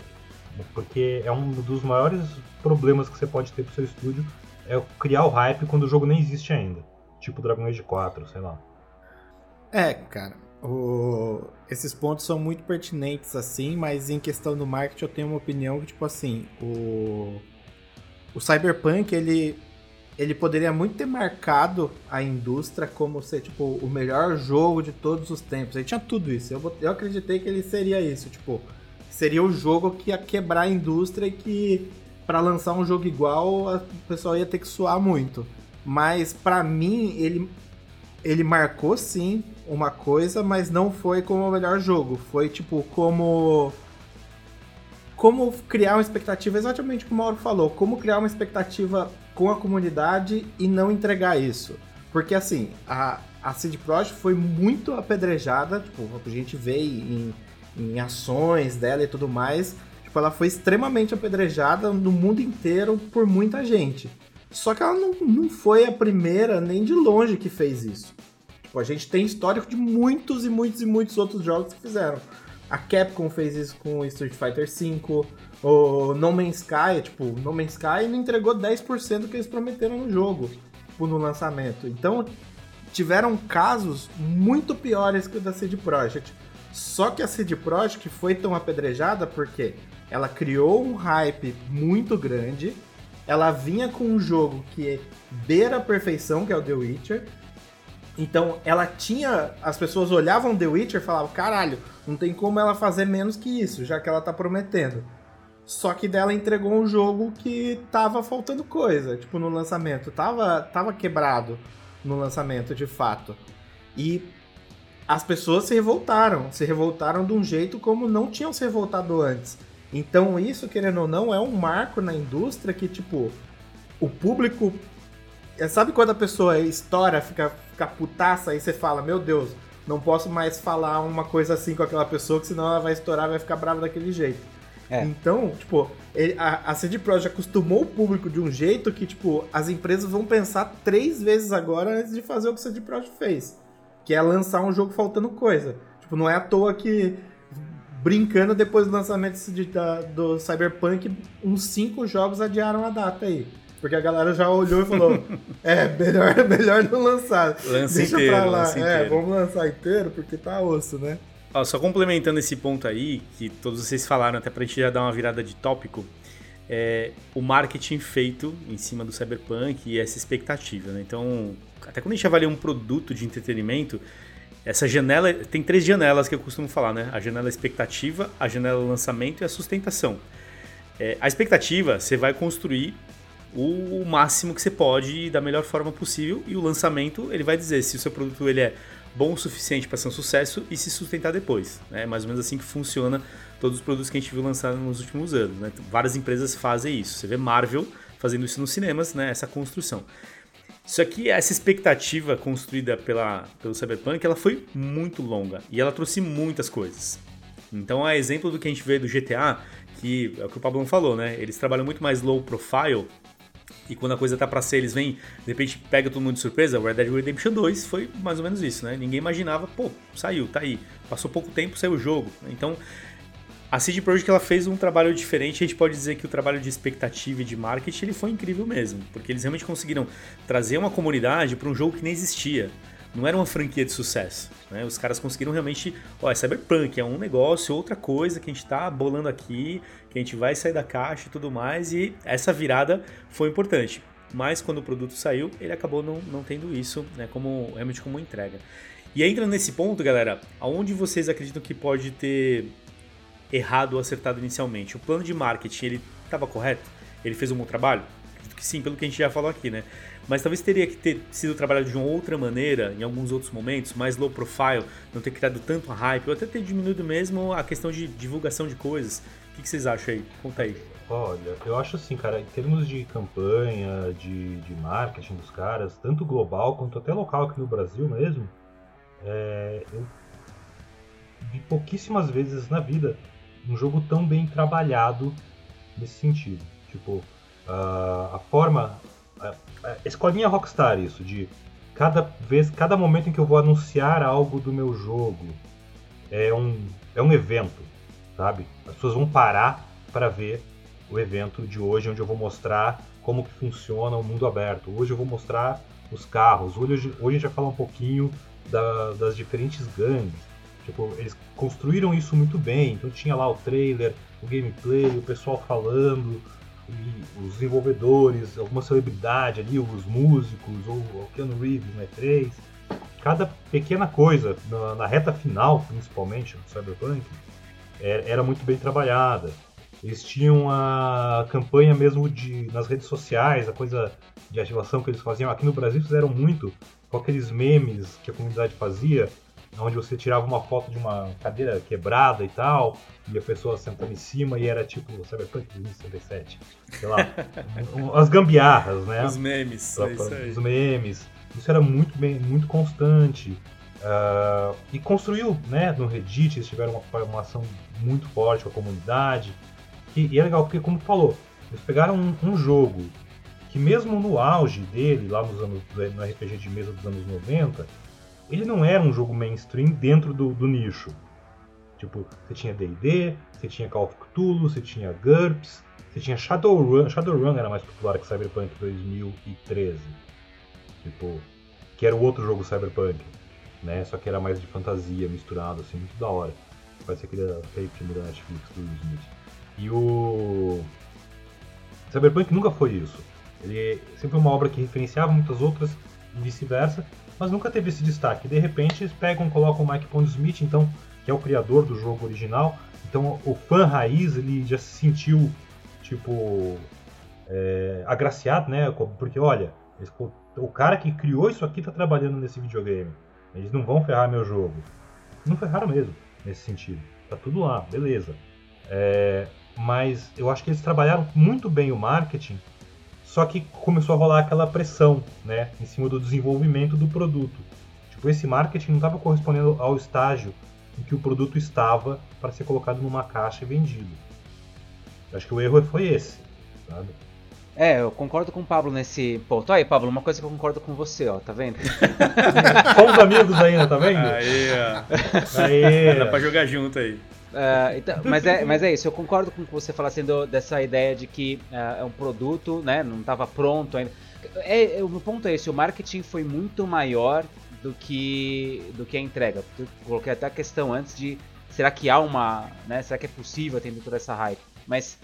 Porque é um dos maiores problemas que você pode ter pro seu estúdio é criar o hype quando o jogo nem existe ainda. Tipo Dragon Age 4, sei lá. É, cara. O... Esses pontos são muito pertinentes, assim, mas em questão do marketing eu tenho uma opinião que, tipo assim, o, o Cyberpunk, ele, ele poderia muito ter marcado a indústria como ser, tipo, o melhor jogo de todos os tempos. Ele tinha tudo isso. Eu, eu acreditei que ele seria isso, tipo, seria o jogo que ia quebrar a indústria e que para lançar um jogo igual o pessoal ia ter que suar muito. Mas para mim, ele, ele marcou sim uma coisa, mas não foi como o melhor jogo. Foi tipo como como criar uma expectativa, exatamente como o Mauro falou, como criar uma expectativa com a comunidade e não entregar isso. Porque assim, a, a CD Projekt foi muito apedrejada, tipo, a gente vê em, em ações dela e tudo mais, tipo, ela foi extremamente apedrejada no mundo inteiro por muita gente. Só que ela não, não foi a primeira, nem de longe, que fez isso. Tipo, a gente tem histórico de muitos e muitos e muitos outros jogos que fizeram. A Capcom fez isso com Street Fighter V. O No Man's Sky, tipo, No Man's Sky não entregou 10% do que eles prometeram no jogo, tipo, no lançamento. Então, tiveram casos muito piores que o da CD Projekt. Só que a CD Projekt foi tão apedrejada porque ela criou um hype muito grande, ela vinha com um jogo que beira a perfeição, que é o The Witcher, então ela tinha. As pessoas olhavam The Witcher e falavam: caralho, não tem como ela fazer menos que isso, já que ela tá prometendo. Só que dela entregou um jogo que tava faltando coisa, tipo, no lançamento. Tava, tava quebrado no lançamento, de fato. E as pessoas se revoltaram. Se revoltaram de um jeito como não tinham se revoltado antes. Então, isso, querendo ou não, é um marco na indústria que, tipo, o público. Sabe quando a pessoa estoura, fica ficar putaça, aí você fala, meu Deus, não posso mais falar uma coisa assim com aquela pessoa, que senão ela vai estourar vai ficar brava daquele jeito. É. Então, tipo, a, a CD Projekt acostumou o público de um jeito que, tipo, as empresas vão pensar três vezes agora antes de fazer o que a CD Projekt fez. Que é lançar um jogo faltando coisa. Tipo, não é à toa que, brincando, depois do lançamento do Cyberpunk, uns cinco jogos adiaram a data aí. Porque a galera já olhou e falou: é, melhor, melhor não lançar. Lança Deixa inteiro, pra lá. lança é, inteiro. vamos lançar inteiro porque tá osso, né? Ó, só complementando esse ponto aí, que todos vocês falaram, até pra gente já dar uma virada de tópico, é o marketing feito em cima do Cyberpunk e essa expectativa, né? Então, até quando a gente avalia um produto de entretenimento, essa janela, tem três janelas que eu costumo falar, né? A janela expectativa, a janela lançamento e a sustentação. É, a expectativa, você vai construir o máximo que você pode da melhor forma possível e o lançamento ele vai dizer se o seu produto ele é bom o suficiente para ser um sucesso e se sustentar depois. É mais ou menos assim que funciona todos os produtos que a gente viu lançar nos últimos anos. Né? Várias empresas fazem isso. Você vê Marvel fazendo isso nos cinemas, né? essa construção. Isso aqui, essa expectativa construída pela, pelo Cyberpunk, ela foi muito longa e ela trouxe muitas coisas. Então, é exemplo do que a gente vê do GTA, que é o que o Pablo falou, né? Eles trabalham muito mais low profile e quando a coisa tá pra ser, eles vêm, de repente pega todo mundo de surpresa. O Red Dead Redemption 2 foi mais ou menos isso, né? Ninguém imaginava, pô, saiu, tá aí. Passou pouco tempo, saiu o jogo. Então, a CD Projekt ela fez um trabalho diferente. A gente pode dizer que o trabalho de expectativa e de marketing ele foi incrível mesmo, porque eles realmente conseguiram trazer uma comunidade para um jogo que nem existia. Não era uma franquia de sucesso. Né? Os caras conseguiram realmente, ó, é Cyberpunk, é um negócio, outra coisa que a gente está bolando aqui, que a gente vai sair da caixa e tudo mais, e essa virada foi importante. Mas quando o produto saiu, ele acabou não, não tendo isso, né, como realmente como entrega. E entra nesse ponto, galera, aonde vocês acreditam que pode ter errado ou acertado inicialmente? O plano de marketing, ele estava correto? Ele fez um bom trabalho? Acredito que sim, pelo que a gente já falou aqui, né? Mas talvez teria que ter sido trabalhado de uma outra maneira, em alguns outros momentos, mais low profile, não ter criado tanto hype, ou até ter diminuído mesmo a questão de divulgação de coisas. O que vocês acham aí? Conta aí. Olha, eu acho assim, cara, em termos de campanha, de, de marketing dos caras, tanto global quanto até local aqui no Brasil mesmo, é, eu vi pouquíssimas vezes na vida um jogo tão bem trabalhado nesse sentido. Tipo, a, a forma. A escolinha Rockstar, isso, de cada vez, cada momento em que eu vou anunciar algo do meu jogo é um, é um evento, sabe? As pessoas vão parar para ver o evento de hoje, onde eu vou mostrar como que funciona o mundo aberto. Hoje eu vou mostrar os carros. Hoje, hoje a gente vai falar um pouquinho da, das diferentes gangues. Tipo, eles construíram isso muito bem. Então tinha lá o trailer, o gameplay, o pessoal falando, os desenvolvedores, alguma celebridade ali, os músicos, ou o Keanu Reeves no E3. Cada pequena coisa, na, na reta final, principalmente, no Cyberpunk, era, é, era muito bem trabalhada. Eles tinham a campanha mesmo de nas redes sociais, a coisa de ativação que eles faziam. Aqui no Brasil fizeram muito com aqueles memes que a comunidade fazia, onde você tirava uma foto de uma cadeira quebrada e tal, e a pessoa sentando em cima e era tipo Cyberpunk 2077. Sei lá, as gambiarras, né? Os memes, pra, é Os memes. Isso era muito bem, muito constante. Uh, e construiu, né, no Reddit, eles tiveram uma, uma ação muito forte com a comunidade. E, e é legal porque, como tu falou, eles pegaram um, um, jogo que mesmo no auge dele, lá nos anos, no RPG de mesa dos anos 90, ele não era um jogo mainstream dentro do, do nicho. Tipo, você tinha D&D, você tinha Call of Cthulhu, você tinha GURPS, você tinha Shadowrun. Shadowrun era mais popular que Cyberpunk 2013. Tipo, que era o outro jogo Cyberpunk, né? Só que era mais de fantasia, misturado, assim, muito da hora. Parece aquele fake filme da Netflix do Smith. E o Cyberpunk nunca foi isso. Ele sempre foi uma obra que referenciava muitas outras e vice-versa, mas nunca teve esse destaque. De repente eles pegam, colocam o Mike Pondsmith, então, que é o criador do jogo original. Então o fã raiz ele já se sentiu tipo é, agraciado, né? Porque olha, o cara que criou isso aqui está trabalhando nesse videogame. Eles não vão ferrar meu jogo. Não ferraram mesmo nesse sentido. Tá tudo lá, beleza. É, mas eu acho que eles trabalharam muito bem o marketing só que começou a rolar aquela pressão, né, em cima do desenvolvimento do produto. Tipo, esse marketing não estava correspondendo ao estágio em que o produto estava para ser colocado numa caixa e vendido. Eu acho que o erro foi esse, sabe? É, eu concordo com o Pablo nesse ponto. Aí, Pablo, uma coisa que eu concordo com você, ó, tá vendo? Somos amigos ainda, tá vendo? Aí, ó. Aí. Dá pra jogar junto aí. Uh, então, mas, é, mas é isso, eu concordo com o que você fala assim, do, dessa ideia de que uh, é um produto, né, não estava pronto ainda. É, é, o ponto é esse, o marketing foi muito maior do que, do que a entrega. Eu coloquei até a questão antes de será que há uma, né, será que é possível atender toda essa hype? Mas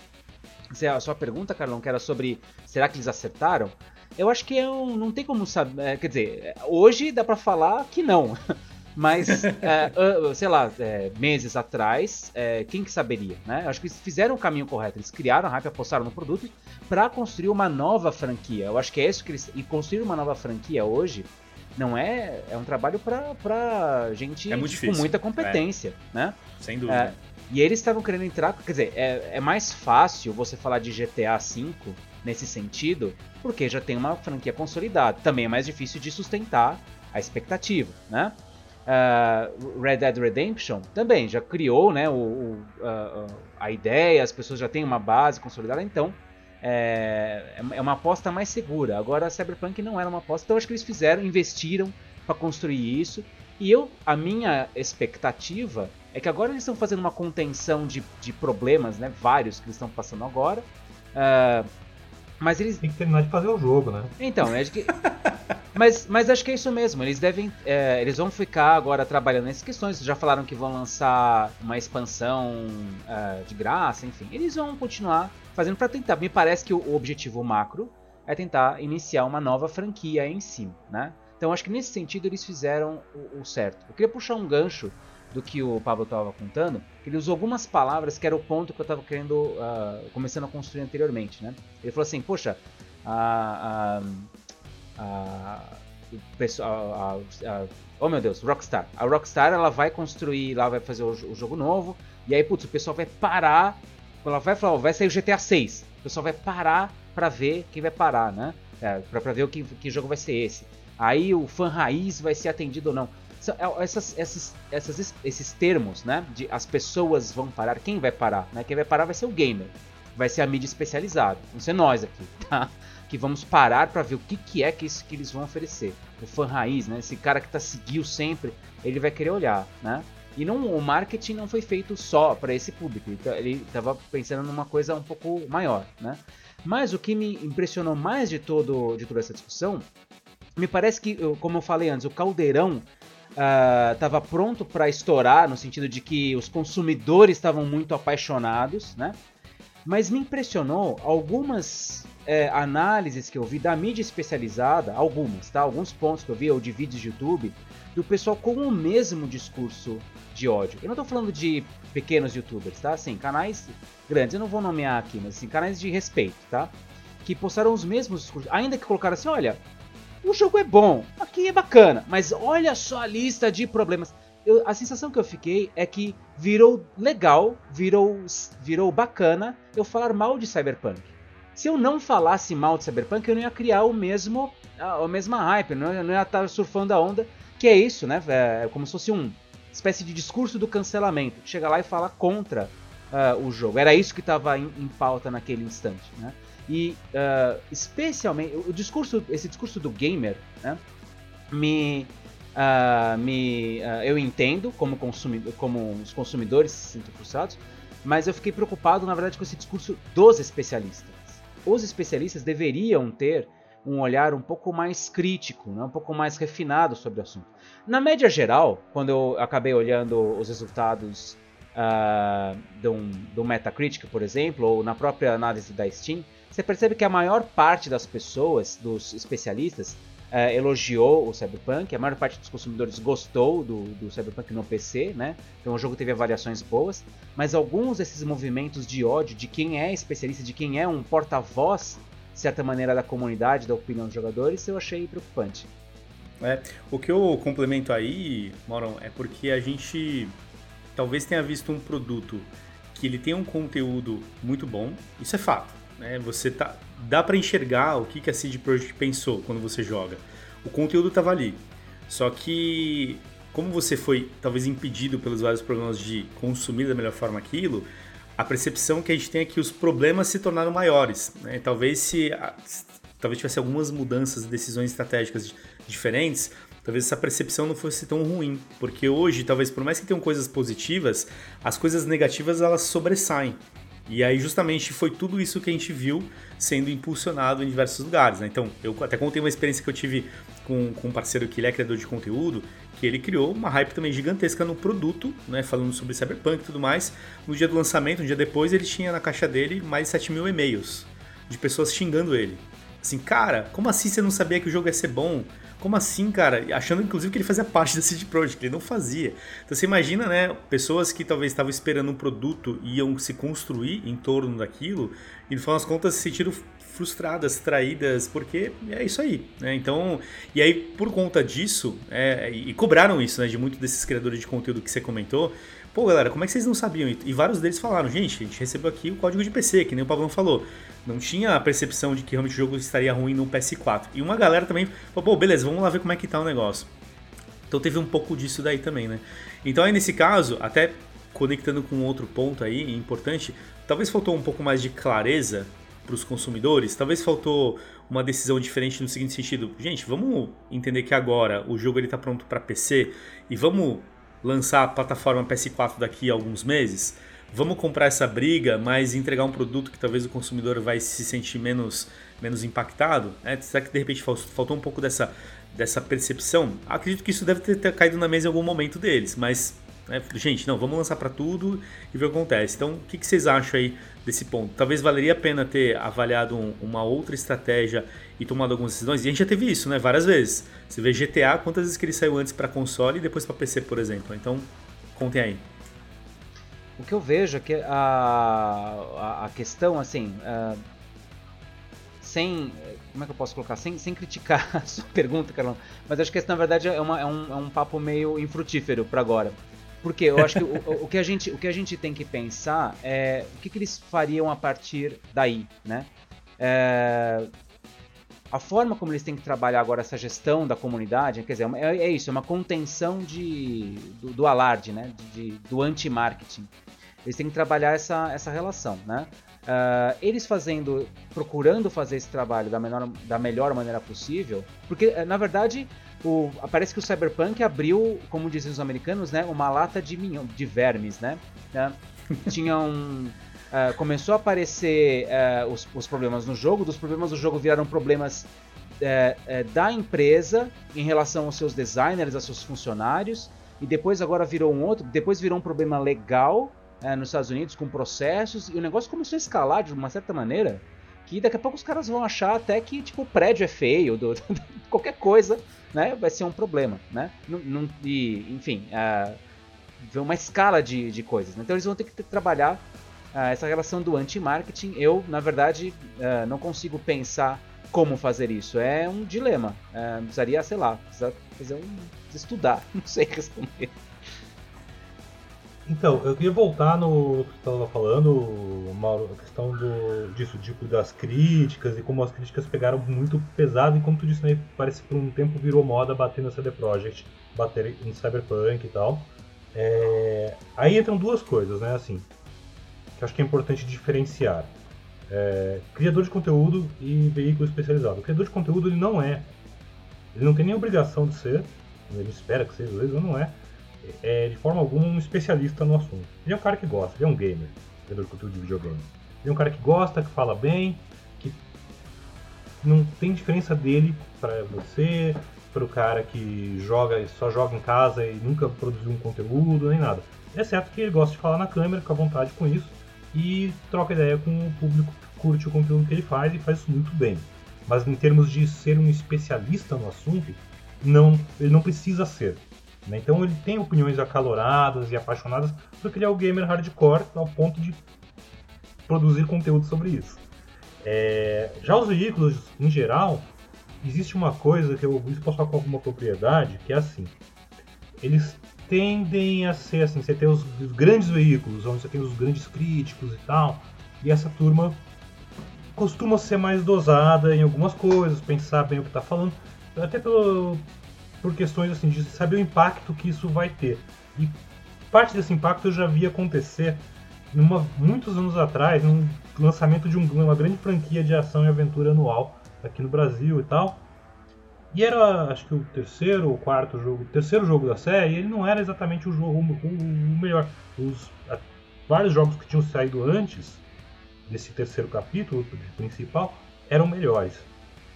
a sua pergunta, Carlão, que era sobre será que eles acertaram? Eu acho que eu, não tem como saber, é, quer dizer, hoje dá para falar que não. Mas, é, sei lá, é, meses atrás, é, quem que saberia, né? Acho que eles fizeram o caminho correto. Eles criaram a hype, apostaram no produto para construir uma nova franquia. Eu acho que é isso que eles. E construir uma nova franquia hoje não é. É um trabalho para gente é com muita competência, é. né? Sem dúvida. É, e eles estavam querendo entrar. Quer dizer, é, é mais fácil você falar de GTA V nesse sentido, porque já tem uma franquia consolidada. Também é mais difícil de sustentar a expectativa, né? Uh, Red Dead Redemption também já criou né, o, o, uh, a ideia, as pessoas já têm uma base consolidada, então é, é uma aposta mais segura. Agora, Cyberpunk não era uma aposta, então acho que eles fizeram, investiram para construir isso. E eu, a minha expectativa é que agora eles estão fazendo uma contenção de, de problemas, né, vários que eles estão passando agora. Uh, mas eles. Tem que terminar de fazer o jogo, né? Então, é que. Mas, mas acho que é isso mesmo. Eles devem. É, eles vão ficar agora trabalhando nessas questões. Já falaram que vão lançar uma expansão é, de graça, enfim. Eles vão continuar fazendo para tentar. Me parece que o, o, objetivo macro é tentar iniciar uma nova franquia em si, né? Então acho que nesse sentido eles fizeram o, o certo. Eu queria puxar um gancho do que o Pablo estava contando, ele usou algumas palavras que era o ponto que eu estava querendo, uh, começando a construir anteriormente, né? Ele falou assim, poxa, a, a, a, a, oh meu Deus, Rockstar. A Rockstar ela vai construir, lá vai fazer o, o, jogo novo, e aí, putz, o pessoal vai parar, ela vai falar, oh, vai sair o GTA 6, o pessoal vai parar para ver quem vai parar, né? É, para ver o que, que jogo vai ser esse. Aí o fã raiz vai ser atendido ou não. É, essas, essas, essas, esses termos, né? De as pessoas vão parar, quem vai parar? Né? Quem vai parar vai ser o gamer, vai ser a mídia especializada, não ser nós aqui, tá? Que vamos parar para ver o que, que é que, isso, que eles vão oferecer. O fã raiz, né? Esse cara que tá seguiu sempre, ele vai querer olhar, né? E não, o marketing não foi feito só para esse público, ele estava pensando numa coisa um pouco maior, né? Mas o que me impressionou mais de, todo, de toda essa discussão, me parece que, como eu falei antes, o caldeirão estava uh, pronto para estourar, no sentido de que os consumidores estavam muito apaixonados, né? Mas me impressionou algumas é, análises que eu vi da mídia especializada, algumas, tá? Alguns pontos que eu vi, ou de vídeos de YouTube, do pessoal com o mesmo discurso de ódio. Eu não estou falando de pequenos youtubers, tá? Assim, canais grandes, eu não vou nomear aqui, mas assim, canais de respeito, tá? Que postaram os mesmos discursos, ainda que colocaram assim, olha, o jogo é bom, aqui é bacana, mas olha só a lista de problemas. Eu, a sensação que eu fiquei é que virou legal, virou, virou bacana eu falar mal de Cyberpunk. Se eu não falasse mal de Cyberpunk, eu não ia criar o mesmo, a, a mesma hype, não, não ia estar surfando a onda, que é isso, né? É, é como se fosse um espécie de discurso do cancelamento, chega lá e fala contra uh, o jogo. Era isso que estava em, em pauta naquele instante, né? E uh, especialmente o discurso, esse discurso do gamer, né, me, uh, me uh, eu entendo como, consumidor, como os consumidores se sentem frustrados, mas eu fiquei preocupado na verdade com esse discurso dos especialistas. Os especialistas deveriam ter um olhar um pouco mais crítico, né, um pouco mais refinado sobre o assunto. Na média geral, quando eu acabei olhando os resultados uh, do, do Metacritic, por exemplo, ou na própria análise da Steam, você percebe que a maior parte das pessoas, dos especialistas, é, elogiou o Cyberpunk, a maior parte dos consumidores gostou do, do Cyberpunk no PC, né? Então o jogo teve avaliações boas, mas alguns desses movimentos de ódio de quem é especialista, de quem é um porta-voz, de certa maneira, da comunidade, da opinião dos jogadores, eu achei preocupante. É, o que eu complemento aí, Moron, é porque a gente talvez tenha visto um produto que ele tem um conteúdo muito bom, isso é fato. Né? Você tá, dá para enxergar o que, que a CD Projekt pensou quando você joga. O conteúdo estava ali. Só que, como você foi talvez impedido pelos vários programas de consumir da melhor forma aquilo, a percepção que a gente tem é que os problemas se tornaram maiores. Né? Talvez se talvez tivesse algumas mudanças, decisões estratégicas diferentes, talvez essa percepção não fosse tão ruim, porque hoje, talvez por mais que tenham coisas positivas, as coisas negativas elas sobressaem. E aí justamente foi tudo isso que a gente viu sendo impulsionado em diversos lugares. Né? Então, eu até contei uma experiência que eu tive com, com um parceiro que ele é criador de conteúdo, que ele criou uma hype também gigantesca no produto, né? falando sobre Cyberpunk e tudo mais. No dia do lançamento, um dia depois, ele tinha na caixa dele mais de 7 mil e-mails de pessoas xingando ele. Assim, cara, como assim você não sabia que o jogo ia ser bom? Como assim, cara? Achando inclusive que ele fazia parte da CD Projekt, ele não fazia. Então você imagina, né, pessoas que talvez estavam esperando um produto e iam se construir em torno daquilo e no final das contas se sentiram frustradas, traídas, porque é isso aí, né? Então, e aí por conta disso, é, e cobraram isso, né, de muitos desses criadores de conteúdo que você comentou, Pô, galera, como é que vocês não sabiam? E vários deles falaram, gente, a gente recebeu aqui o código de PC, que nem o Pavão falou. Não tinha a percepção de que realmente o jogo estaria ruim no PS4. E uma galera também falou, pô, beleza, vamos lá ver como é que tá o negócio. Então teve um pouco disso daí também, né? Então aí nesse caso, até conectando com outro ponto aí importante, talvez faltou um pouco mais de clareza para os consumidores, talvez faltou uma decisão diferente no seguinte sentido, gente, vamos entender que agora o jogo ele tá pronto para PC e vamos lançar a plataforma PS4 daqui a alguns meses, vamos comprar essa briga, mas entregar um produto que talvez o consumidor vai se sentir menos, menos impactado? Né? Será que de repente faltou um pouco dessa, dessa percepção, acredito que isso deve ter, ter caído na mesa em algum momento deles, mas né, gente, não, vamos lançar para tudo e ver o que acontece. Então, o que, que, vocês acham aí desse ponto? Talvez valeria a pena ter avaliado um, uma outra estratégia e tomado algumas decisões. E a gente já teve isso, né? Várias vezes. Você vê GTA, quantas vezes que ele saiu antes para console e depois para PC, por exemplo. Então, contem aí. O que eu vejo é que a, a, a questão, assim, uh, sem. Como é que eu posso colocar? Sem, sem criticar a sua pergunta, Carlão. Mas acho que esse, na verdade, é, uma, é, um, é um papo meio infrutífero para agora. Porque eu acho que o, o, que a gente, o que a gente tem que pensar é o que, que eles fariam a partir daí, né? É, a forma como eles têm que trabalhar agora essa gestão da comunidade, quer dizer, é, é isso, é uma contenção de, do, do alarde, né? De, de, do anti-marketing. Eles têm que trabalhar essa, essa relação, né? Uh, eles fazendo, procurando fazer esse trabalho da, menor, da melhor maneira possível, porque na verdade o, parece que o Cyberpunk abriu, como dizem os americanos, né, uma lata de, minho, de vermes, né? né? Tinha um, uh, começou a aparecer uh, os, os, problemas no jogo, dos problemas do jogo viraram problemas da empresa em relação aos seus designers, aos seus funcionários, e depois agora virou um outro, depois virou um problema legal nos Estados Unidos com processos e o negócio começou a escalar de uma certa maneira que daqui a pouco os caras vão achar até que tipo o prédio é feio, do, qualquer coisa, né, vai ser um problema, né? Não, e, enfim, uh, uma escala de, de coisas. Né? Então eles vão ter que trabalhar uh, essa relação do anti-marketing. Eu, na verdade, uh, não consigo pensar como fazer isso. É um dilema. Uh, precisaria, sei lá, precisa fazer um, estudar. Não sei responder. Então, eu queria voltar no que você estava falando, Mauro, a questão do, disso, tipo, das críticas e como as críticas pegaram muito pesado e como tu disse, né, parece que por um tempo virou moda bater no CD Projekt, bater em Cyberpunk e tal. É, aí entram duas coisas, né, assim, que acho que é importante diferenciar. É, criador de conteúdo e veículo especializado. O criador de conteúdo ele não é, ele não tem nem obrigação de ser, ele espera que seja, às vezes não é, é de forma alguma um especialista no assunto. Ele é um cara que gosta, ele é um gamer, criador de conteúdo de videogame. Ele é um cara que gosta, que fala bem, que não tem diferença dele para você, para o cara que joga só joga em casa e nunca produziu um conteúdo nem nada. Exceto que ele gosta de falar na câmera, fica à vontade com isso e troca ideia com o público que curte o conteúdo que ele faz e faz isso muito bem. Mas em termos de ser um especialista no assunto, não, ele não precisa ser. Né? Então ele tem opiniões acaloradas e apaixonadas porque ele é o gamer hardcore ao ponto de produzir conteúdo sobre isso. É... Já os veículos, em geral, existe uma coisa que eu isso posso falar com alguma propriedade, que é assim. Eles tendem a ser assim, você tem os, os grandes veículos, onde você tem os grandes críticos e tal, e essa turma costuma ser mais dosada em algumas coisas, pensar bem o que está falando, até pelo, por questões assim de saber o impacto que isso vai ter. E parte desse impacto eu já vi acontecer numa, muitos anos atrás, num lançamento de um, uma grande franquia de ação e aventura anual aqui no Brasil e tal. E era, acho que o terceiro ou quarto jogo, terceiro jogo da série, ele não era exatamente o jogo o, o melhor. Os a, vários jogos que tinham saído antes desse terceiro capítulo principal eram melhores.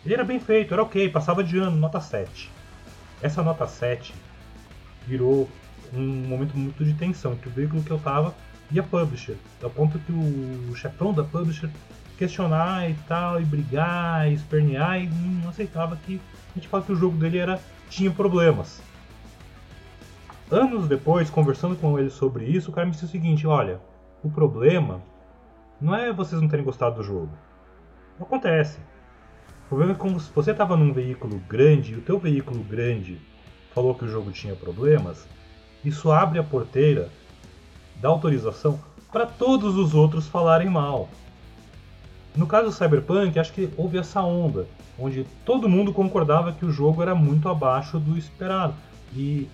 Ele era bem feito, era ok, passava de ano, nota 7. Essa nota 7 virou um momento muito de tensão entre o veículo que eu tava e a publisher, ao ponto que o chefão da publisher questionar e tal, e brigar, e espernear, e não aceitava que a gente fala que o jogo dele era tinha problemas. Anos depois, conversando com ele sobre isso, o cara me disse o seguinte: olha, o problema não é vocês não terem gostado do jogo. Acontece. O problema é como se você estava num veículo grande e o teu veículo grande falou que o jogo tinha problemas, isso abre a porteira da autorização para todos os outros falarem mal. No caso do Cyberpunk, acho que houve essa onda, onde todo mundo concordava que o jogo era muito abaixo do esperado. E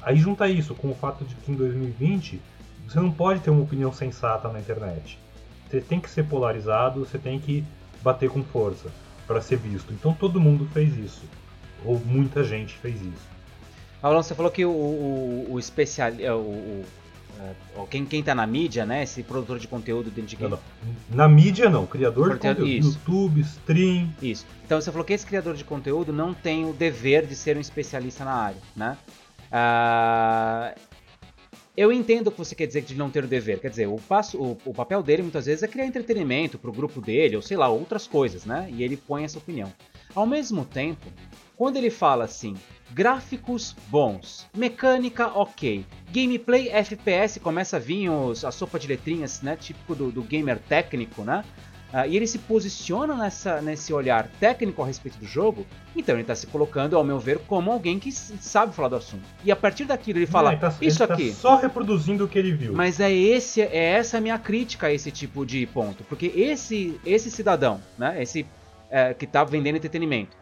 aí junta isso com o fato de que em 2020 você não pode ter uma opinião sensata na internet. Você tem que ser polarizado, você tem que bater com força para ser visto. Então todo mundo fez isso. Ou muita gente fez isso. Alan, você falou que o, o, o especial. É, o, o, ou quem, quem tá na mídia, né? Esse produtor de conteúdo dentro de game. Não, não. Na mídia não, criador Porque- de conteúdo. isso. YouTube, stream. Isso. Então você falou que esse criador de conteúdo não tem o dever de ser um especialista na área, né? Ah, eu entendo o que você quer dizer de não ter o dever. Quer dizer, o, passo, o, o papel dele muitas vezes é criar entretenimento pro grupo dele, ou sei lá, outras coisas, né? E ele põe essa opinião. Ao mesmo tempo, quando ele fala assim, gráficos bons, mecânica ok, gameplay FPS, começa a vir os, a sopa de letrinhas, né? Típico do, do gamer técnico, né? Ah, e ele se posiciona nessa, nesse olhar técnico a respeito do jogo, então ele está se colocando, ao meu ver, como alguém que sabe falar do assunto. E a partir daquilo ele fala, Ele tá- isso ele tá aqui. só reproduzindo o que ele viu. Mas é esse, é essa a minha crítica a esse tipo de ponto, porque esse, esse cidadão, né, esse é, que está vendendo entretenimento,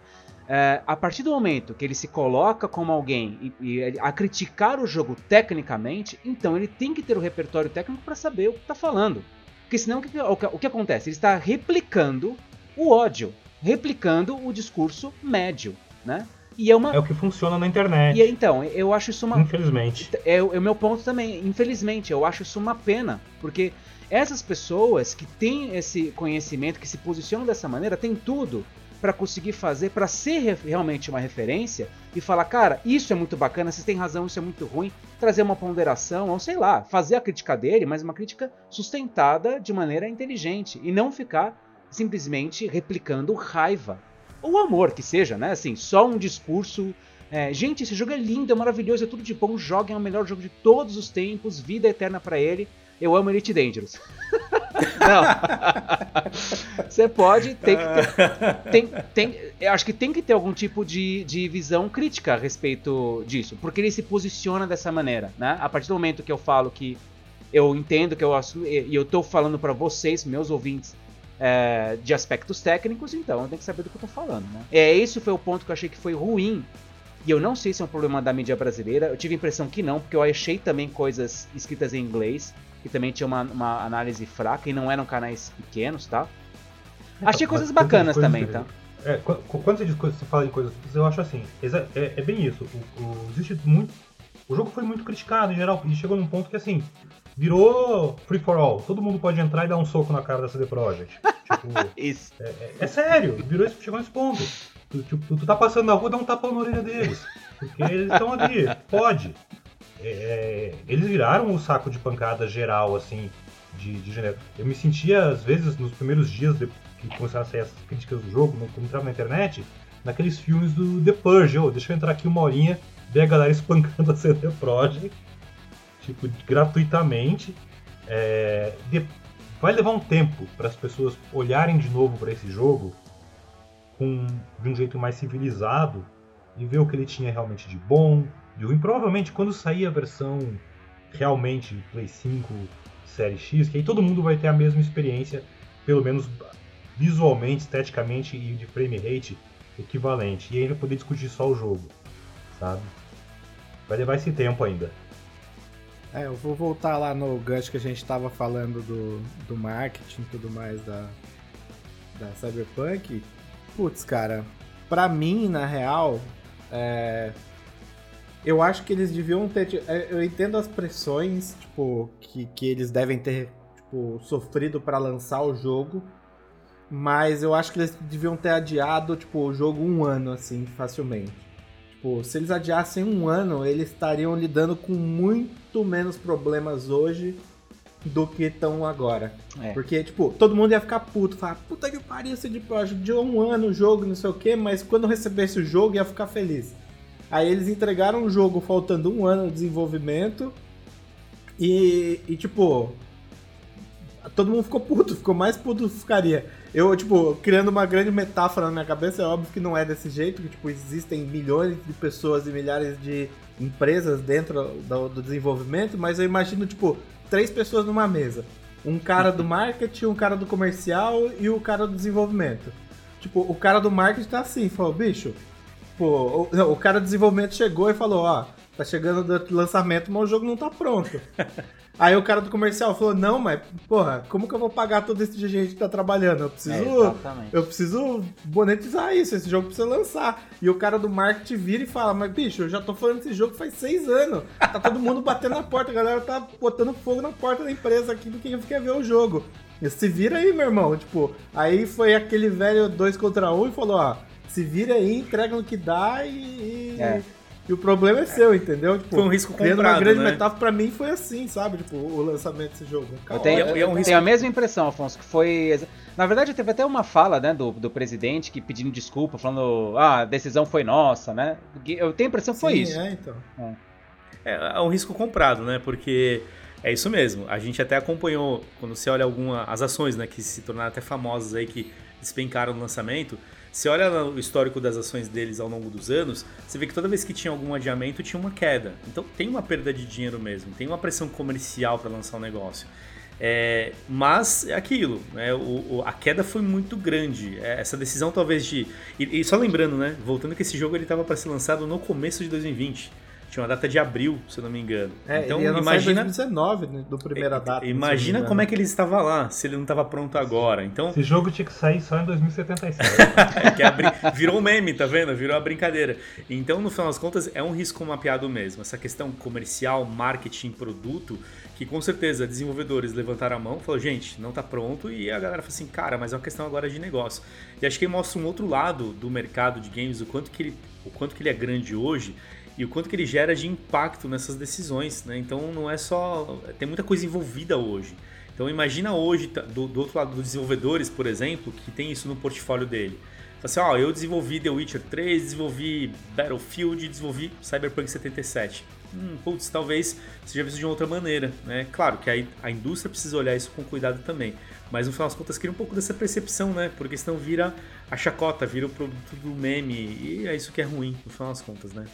é, a partir do momento que ele se coloca como alguém e, e a criticar o jogo tecnicamente, então ele tem que ter o repertório técnico para saber o que está falando. Porque senão o que, acontece? Ele está replicando o ódio, replicando o discurso médio, né? E é uma. É o que funciona na internet. E então, eu acho isso uma, Infelizmente. é, o é o meu ponto também. Infelizmente, eu acho isso uma pena. Porque essas pessoas que têm esse conhecimento, que se posicionam dessa maneira, têm tudo para conseguir fazer, para ser re- realmente uma referência e falar, cara, isso é muito bacana, vocês têm razão, isso é muito ruim, trazer uma ponderação, ou sei lá, fazer a crítica dele, mas uma crítica sustentada de maneira inteligente e não ficar simplesmente replicando raiva ou amor que seja, né? Assim, só um discurso é, gente, esse jogo é lindo, é maravilhoso, é tudo de bom. Joguem é o melhor jogo de todos os tempos, vida eterna pra ele. Eu amo Elite Dangerous. Não. Você pode, tem que ter, tem, tem, eu acho que tem que ter algum tipo de, de visão crítica a respeito disso, porque ele se posiciona dessa maneira, né? A partir do momento que eu falo que eu entendo que eu assumo, e eu tô falando pra vocês, meus ouvintes, é, de aspectos técnicos, então eu tenho que saber do que eu tô falando, né? É, esse foi o ponto que eu achei que foi ruim e eu não sei se é um problema da mídia brasileira. Eu tive a impressão que não, porque eu achei também coisas escritas em inglês, que também tinha uma, uma análise fraca e não eram canais pequenos, tá? Achei Então, coisas bacanas coisas também, tá? É, qu- qu- quando você, diz coisas, você fala de coisas, eu acho assim, é, é bem isso. O, o- existe muito, o jogo foi muito criticado em geral e chegou num ponto que assim virou free for all. Todo mundo pode entrar e dar um soco na cara da CD Projekt. tipo, Isso. é, é sério, virou isso, chegou nesse ponto. Tu, tipo, tu tá passando na rua, dá um tapa na orelha deles. Porque eles estão ali, pode. É, é, eles viraram o saco de pancada geral, assim, de, de. Eu me sentia, às vezes, nos primeiros dias de, que começaram a sair essas críticas do jogo, né, quando entrava na internet, naqueles filmes do The Purge. Oh, deixa eu entrar aqui uma horinha, ver a galera espancando a CD Projekt, tipo, gratuitamente. É, de- vai levar um tempo para as pessoas olharem de novo para esse jogo com, de um jeito mais civilizado e ver o que ele tinha realmente de bom, ruim. Provavelmente quando sair a versão realmente Play 5 Série X, que aí todo mundo vai ter a mesma experiência, pelo menos visualmente, esteticamente e de frame rate equivalente. E vai poder discutir só o jogo, sabe? Vai levar esse tempo ainda. É, eu vou voltar lá no gancho que a gente tava falando do, do marketing e tudo mais da, da Cyberpunk. Putz, cara, pra mim, na real, é, eu acho que eles deviam ter. é, Eu entendo as pressões, tipo, que, que eles devem ter tipo, sofrido pra lançar o jogo. Mas eu acho que eles deviam ter adiado, tipo, o jogo um ano, assim, facilmente. Tipo, se eles adiassem um ano, eles estariam lidando com muito menos problemas hoje do que estão agora. É. Porque, tipo, todo mundo ia ficar puto, falar, puta que pariu esse de Project, de um ano o jogo, não sei o quê, mas quando recebesse o jogo ia ficar feliz. Aí eles entregaram o jogo faltando um ano de desenvolvimento e, e tipo, todo mundo ficou puto, ficou mais puto que ficaria. Eu, tipo, criando uma grande metáfora na minha cabeça, é óbvio que não é desse jeito, que, tipo, existem milhões de pessoas e milhares de empresas dentro do, do desenvolvimento, mas eu imagino, tipo, três pessoas numa mesa. Um cara do marketing, um cara do comercial e o cara do desenvolvimento. Tipo, o cara do marketing tá assim, falou, bicho, pô, o, o cara do desenvolvimento chegou e falou, ó, tá chegando do lançamento, mas o jogo não tá pronto. Aí o cara do comercial falou: Não, mas, porra, como que eu vou pagar todo esse gente que tá trabalhando? Eu preciso. É, eu preciso monetizar isso, esse jogo precisa lançar. E o cara do marketing vira e fala: Mas, bicho, eu já tô falando desse jogo faz seis anos. Tá todo mundo batendo na porta, a galera tá botando fogo na porta da empresa aqui do que quer ver o jogo. E se vira aí, meu irmão. Tipo, aí foi aquele velho dois contra um e falou: Ó, se vira aí, entrega no que dá e. É. E o problema é seu, entendeu? Tipo, foi um risco comprado, uma grande né? metáfora, pra mim foi assim, sabe? Tipo, o lançamento desse jogo. Eu tenho, eu, eu tenho a mesma impressão, Afonso, que foi... Na verdade, teve até uma fala, né, do, do presidente que pedindo desculpa, falando, ah, a decisão foi nossa, né? Eu tenho a impressão que foi Sim, isso. é, então. É. é, é um risco comprado, né? Porque... É isso mesmo. A gente até acompanhou, quando você olha alguma, as ações, né, que se tornaram até famosas aí, que despencaram no lançamento, você olha o histórico das ações deles ao longo dos anos, você vê que toda vez que tinha algum adiamento tinha uma queda. Então tem uma perda de dinheiro mesmo, tem uma pressão comercial para lançar o um negócio. É, mas é aquilo, né? O, o, a queda foi muito grande. É, essa decisão talvez de. E, e, só lembrando, né? Voltando que esse jogo ele estava para ser lançado no começo de 2020. Tinha uma data de abril, se eu não me engano. É, então imagina 2019, né, do primeira data. Imagina como é que ele estava lá, se ele não estava pronto agora. Então esse jogo tinha que sair só em 2077. é que abri... virou um meme, tá vendo? Virou a brincadeira. Então, no final das contas, é um risco mapeado mesmo. Essa questão comercial, marketing, produto, que com certeza desenvolvedores levantaram a mão, falou gente, não está pronto e a galera falou assim, cara, mas é uma questão agora de negócio. E acho que mostra um outro lado do mercado de games, o quanto que ele, o quanto que ele é grande hoje e o quanto que ele gera de impacto nessas decisões, né? Então não é só tem muita coisa envolvida hoje. Então imagina hoje do, do outro lado dos desenvolvedores, por exemplo, que tem isso no portfólio dele. Assim, ó, eu desenvolvi The Witcher 3, desenvolvi Battlefield, desenvolvi Cyberpunk 77. Hum, putz, talvez seja visto de uma outra maneira, né? Claro que a, a indústria precisa olhar isso com cuidado também. Mas no final das contas cria um pouco dessa percepção, né? Porque senão vira a chacota, vira o produto do meme. E é isso que é ruim, no final das contas, né?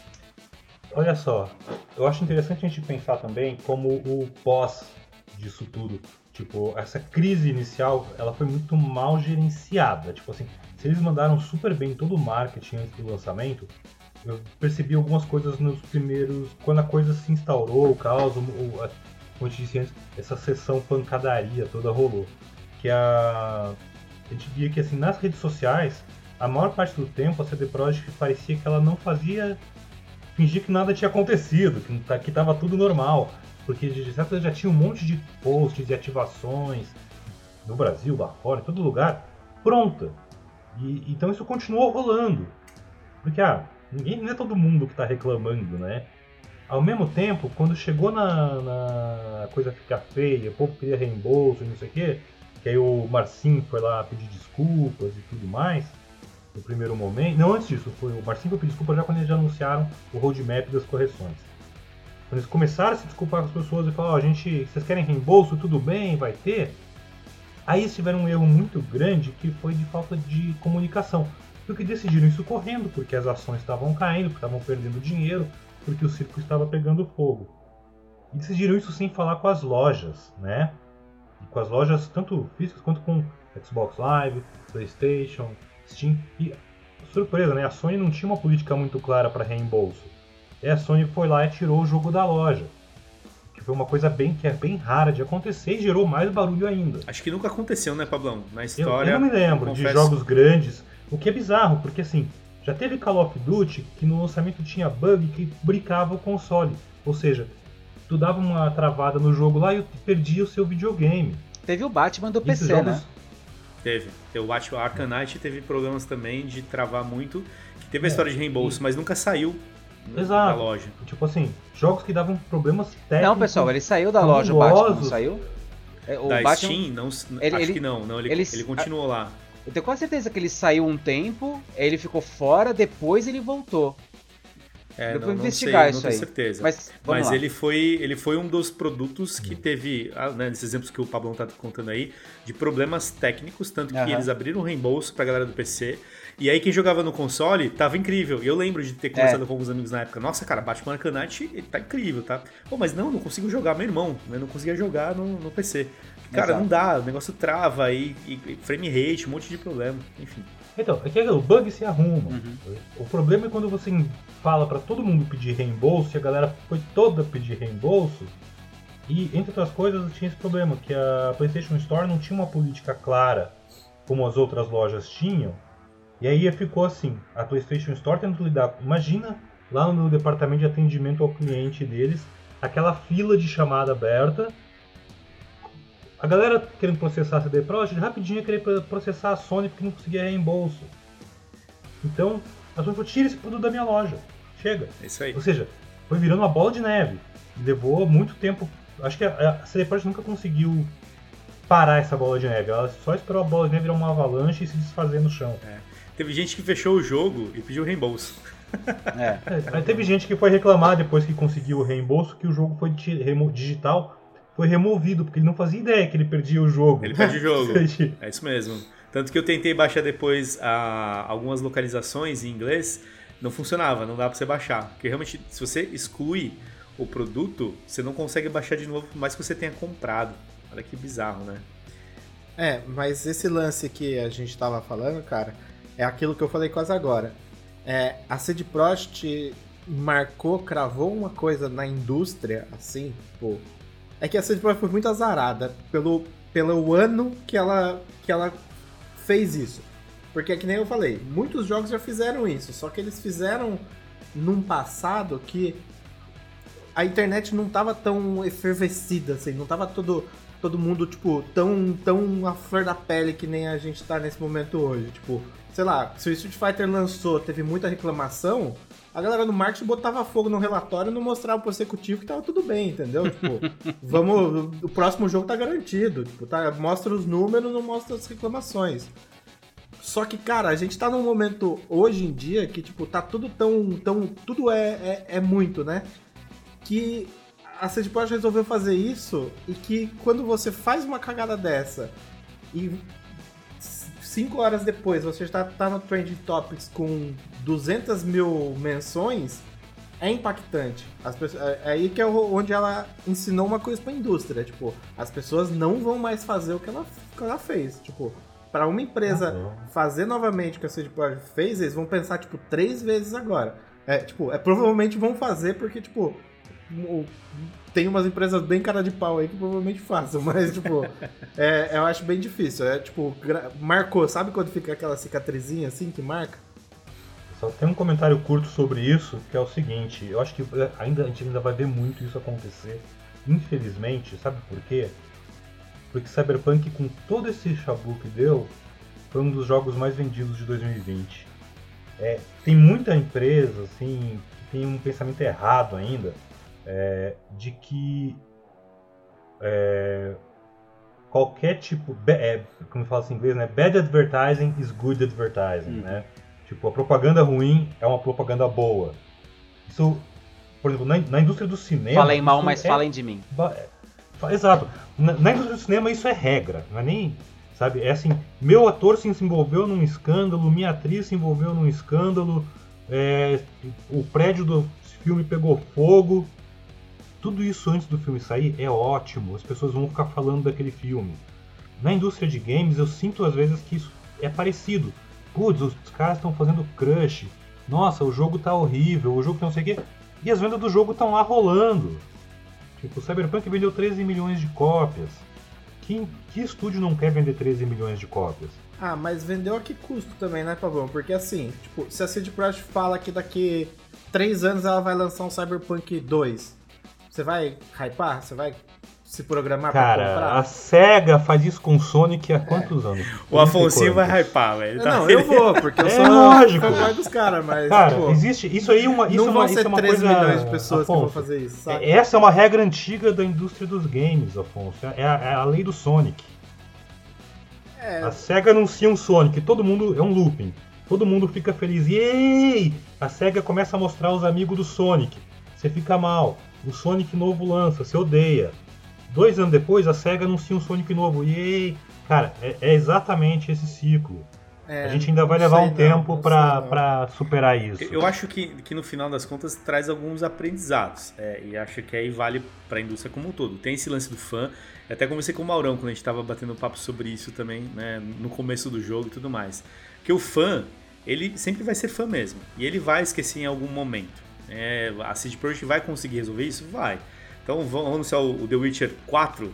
Olha só, eu acho interessante a gente pensar também como o pós disso tudo. Tipo, essa crise inicial, ela foi muito mal gerenciada. Tipo assim, se eles mandaram super bem todo o marketing antes do lançamento, eu percebi algumas coisas nos primeiros. Quando a coisa se instaurou, o caos, o, como eu disse antes, essa sessão pancadaria toda rolou. Que a. A gente via que assim, nas redes sociais, a maior parte do tempo a CD Projekt parecia que ela não fazia fingir que nada tinha acontecido, que, tá, que tudo normal. Porque de certo já tinha um monte de posts e ativações no Brasil, lá fora, em todo lugar, pronta. E, então isso continuou rolando. Porque, ah, ninguém, não é todo mundo que está reclamando, né? Ao mesmo tempo, quando chegou na, na coisa ficar feia, o povo queria reembolso e não sei o quê, que aí o Marcinho foi lá pedir desculpas e tudo mais, no primeiro momento. Não, antes disso, foi o Marcinho pediu desculpa já quando eles já anunciaram o roadmap das correções. Quando eles começaram a se desculpar com as pessoas e falaram, oh, a gente, vocês querem reembolso, tudo bem, vai ter. Aí eles tiveram um erro muito grande que foi de falta de comunicação. Porque decidiram isso correndo, porque as ações estavam caindo, porque estavam perdendo dinheiro, porque o circo estava pegando fogo. E decidiram isso sem falar com as lojas, né? E com as lojas tanto físicas quanto com Xbox Live, PlayStation, Steam. E surpresa, né? A Sony não tinha uma política muito clara para reembolso. E a Sony foi lá e tirou o jogo da loja. Que foi uma coisa bem que é bem rara de acontecer e gerou mais barulho ainda. Acho que nunca aconteceu, né, Pablão? Na história. Eu, eu não me lembro de jogos grandes. O que é bizarro, porque assim, já teve Call of Duty que no lançamento tinha bug que brincava o console. Ou seja, tu dava uma travada no jogo lá e perdia o seu videogame. Teve o Batman do PC, jogos... né? Teve. O Arkham Knight teve problemas também de travar muito. Que teve a é, história de reembolso, e... mas nunca saiu Exato. da loja. Tipo assim, jogos que davam problemas técnicos. Não, pessoal, ele saiu da loja, o Batman não saiu? É, o da Batman, Steam, não, ele, acho ele, que não, não ele, ele, ele continuou lá. Eu tenho quase certeza que ele saiu um tempo, ele ficou fora, depois ele voltou. É, eu não, vou investigar não sei, isso não tenho certeza. Mas, Mas ele, foi, ele foi um dos produtos que teve, ah, né, nesses exemplos que o Pablão tá contando aí, de problemas técnicos, tanto que uhum. eles abriram um reembolso pra galera do PC. E aí quem jogava no console tava incrível. E eu lembro de ter conversado é. com alguns amigos na época. Nossa, cara, Batman Arcanite tá incrível, tá? Pô, mas não, não consigo jogar. Meu irmão, né, não conseguia jogar no, no PC. Cara, Exato. não dá, o negócio trava e, e frame rate, um monte de problema, enfim. Então, é que o bug se arruma. Uhum. O problema é quando você fala pra todo mundo pedir reembolso e a galera foi toda pedir reembolso. E, entre outras coisas, tinha esse problema, que a PlayStation Store não tinha uma política clara como as outras lojas tinham. E aí ficou assim, a PlayStation Store tendo lidar... Imagina lá no departamento de atendimento ao cliente deles, aquela fila de chamada aberta, a galera querendo processar a CD Projekt rapidinho ia querer processar a Sony porque não conseguia reembolso. Então, a Sony falou, tira esse produto da minha loja. Chega. É isso aí. Ou seja, foi virando uma bola de neve. Levou muito tempo. Acho que a, a CD Projekt nunca conseguiu parar essa bola de neve. Ela só esperou a bola de neve virar uma avalanche e se desfazer no chão. Teve gente que fechou o jogo e pediu reembolso. É. É, teve gente que foi reclamar depois que conseguiu o reembolso que o jogo foi digital, foi removido, porque ele não fazia ideia que ele perdia o jogo. Ele perde o jogo. É isso mesmo. Tanto que eu tentei baixar depois ah, algumas localizações em inglês, não funcionava, não dá pra você baixar. Porque realmente, se você exclui o produto, você não consegue baixar de novo, por mais que você tenha comprado. Olha que bizarro, né? É, mas esse lance que a gente tava falando, cara, é aquilo que eu falei quase agora. É, a CD Projekt marcou, cravou uma coisa na indústria, assim, pô. É que a CD Projekt foi muito azarada pelo, pelo ano que ela, que ela fez isso. Porque é que nem eu falei, muitos jogos já fizeram isso, só que eles fizeram num passado que a internet não tava tão efervescida, assim, não tava todo, todo mundo, tipo, tão, tão à flor da pele que nem a gente tá nesse momento hoje. Tipo, sei lá, se o Street Fighter lançou, teve muita reclamação, a galera do marketing botava fogo no relatório e não mostrava pro executivo que tava tudo bem, entendeu? Tipo, vamos. O próximo jogo tá garantido. Tipo, tá, mostra os números, não mostra as reclamações. Só que, cara, a gente tá num momento hoje em dia que, tipo, tá tudo tão. tão tudo é, é, é muito, né? Que a CD Projekt resolveu fazer isso e que quando você faz uma cagada dessa e cinco horas depois você está tá no Trending Topics com 200 mil menções, é impactante. As pessoas, é é aí que é onde ela ensinou uma coisa pra indústria. Tipo, as pessoas não vão mais fazer o que ela, que ela fez. Tipo, para uma empresa Uhum. fazer novamente o que a CD Projekt fez, eles vão pensar, tipo, três vezes agora. É, tipo, é, provavelmente vão fazer porque, tipo, o- tem umas empresas bem cara de pau aí que provavelmente façam, mas, tipo, é, eu acho bem difícil. É, tipo, marcou, sabe quando fica aquela cicatrizinha assim que marca? Só tem um comentário curto sobre isso, que é o seguinte, eu acho que é, ainda, a gente ainda vai ver muito isso acontecer. Infelizmente, sabe por quê? Porque Cyberpunk, com todo esse chabu que deu, foi um dos jogos mais vendidos de 2020. É, tem muita empresa, assim, que tem um pensamento errado ainda, é, de que é, qualquer tipo, é, como fala assim em inglês, né? Bad advertising is good advertising, Uhum. né? Tipo, a propaganda ruim é uma propaganda boa. Isso, por exemplo, na, na indústria do cinema. Falem mal, mas é falem de mim. É, Exato. Na, na indústria do cinema isso é regra, não é nem. Sabe? É assim, meu ator se envolveu num escândalo, minha atriz se envolveu num escândalo, é, o prédio do filme pegou fogo. Tudo isso antes do filme sair é ótimo, as pessoas vão ficar falando daquele filme. Na indústria de games eu sinto às vezes que isso é parecido. Putz, os caras estão fazendo crush. Nossa, o jogo tá horrível, o jogo tá não sei o quê. E as vendas do jogo estão lá rolando. Tipo, o Cyberpunk vendeu 13 milhões de cópias. Que, que estúdio não quer vender 13 milhões de cópias? Ah, mas vendeu a que custo também, né, Pavão? Porque assim, tipo, se a CD Projekt fala que daqui três anos ela vai lançar um Cyberpunk 2, você vai hypar? Você vai se programar pra Cara, comprar? a SEGA faz isso com o Sonic há quantos anos? O Afonsinho 30 vai hypar, velho. Tá? Não, eu vou, porque eu É sou lógico. fanboy dos caras, mas, Cara, pô, existe. Isso aí é uma, isso não é vão uma, isso ser é uma 3 coisa. milhões de pessoas que vão Afonso, fazer isso, sabe? é- Essa é uma regra antiga da indústria dos games, Afonso. É a, é a lei do Sonic. É, A SEGA anuncia um Sonic, todo mundo. É um looping. Todo mundo fica feliz. Yay! A SEGA começa a mostrar os amigos do Sonic. Você fica mal. O Sonic novo lança, você odeia. Dois anos depois, a SEGA anuncia um Sonic novo. Yay! Cara, é, é exatamente esse ciclo. É, a gente ainda vai levar um tempo para superar isso. Eu acho que, que no final das contas traz alguns aprendizados. É, e acho que aí vale para a indústria como um todo. Tem esse lance do fã. Até conversei com o Maurão quando a gente estava batendo papo sobre isso também, né, no começo do jogo e tudo mais. Que o fã, ele sempre vai ser fã mesmo. E ele vai esquecer em algum momento. É, a CD Projekt vai conseguir resolver isso? Vai. Então vamos anunciar o The Witcher 4,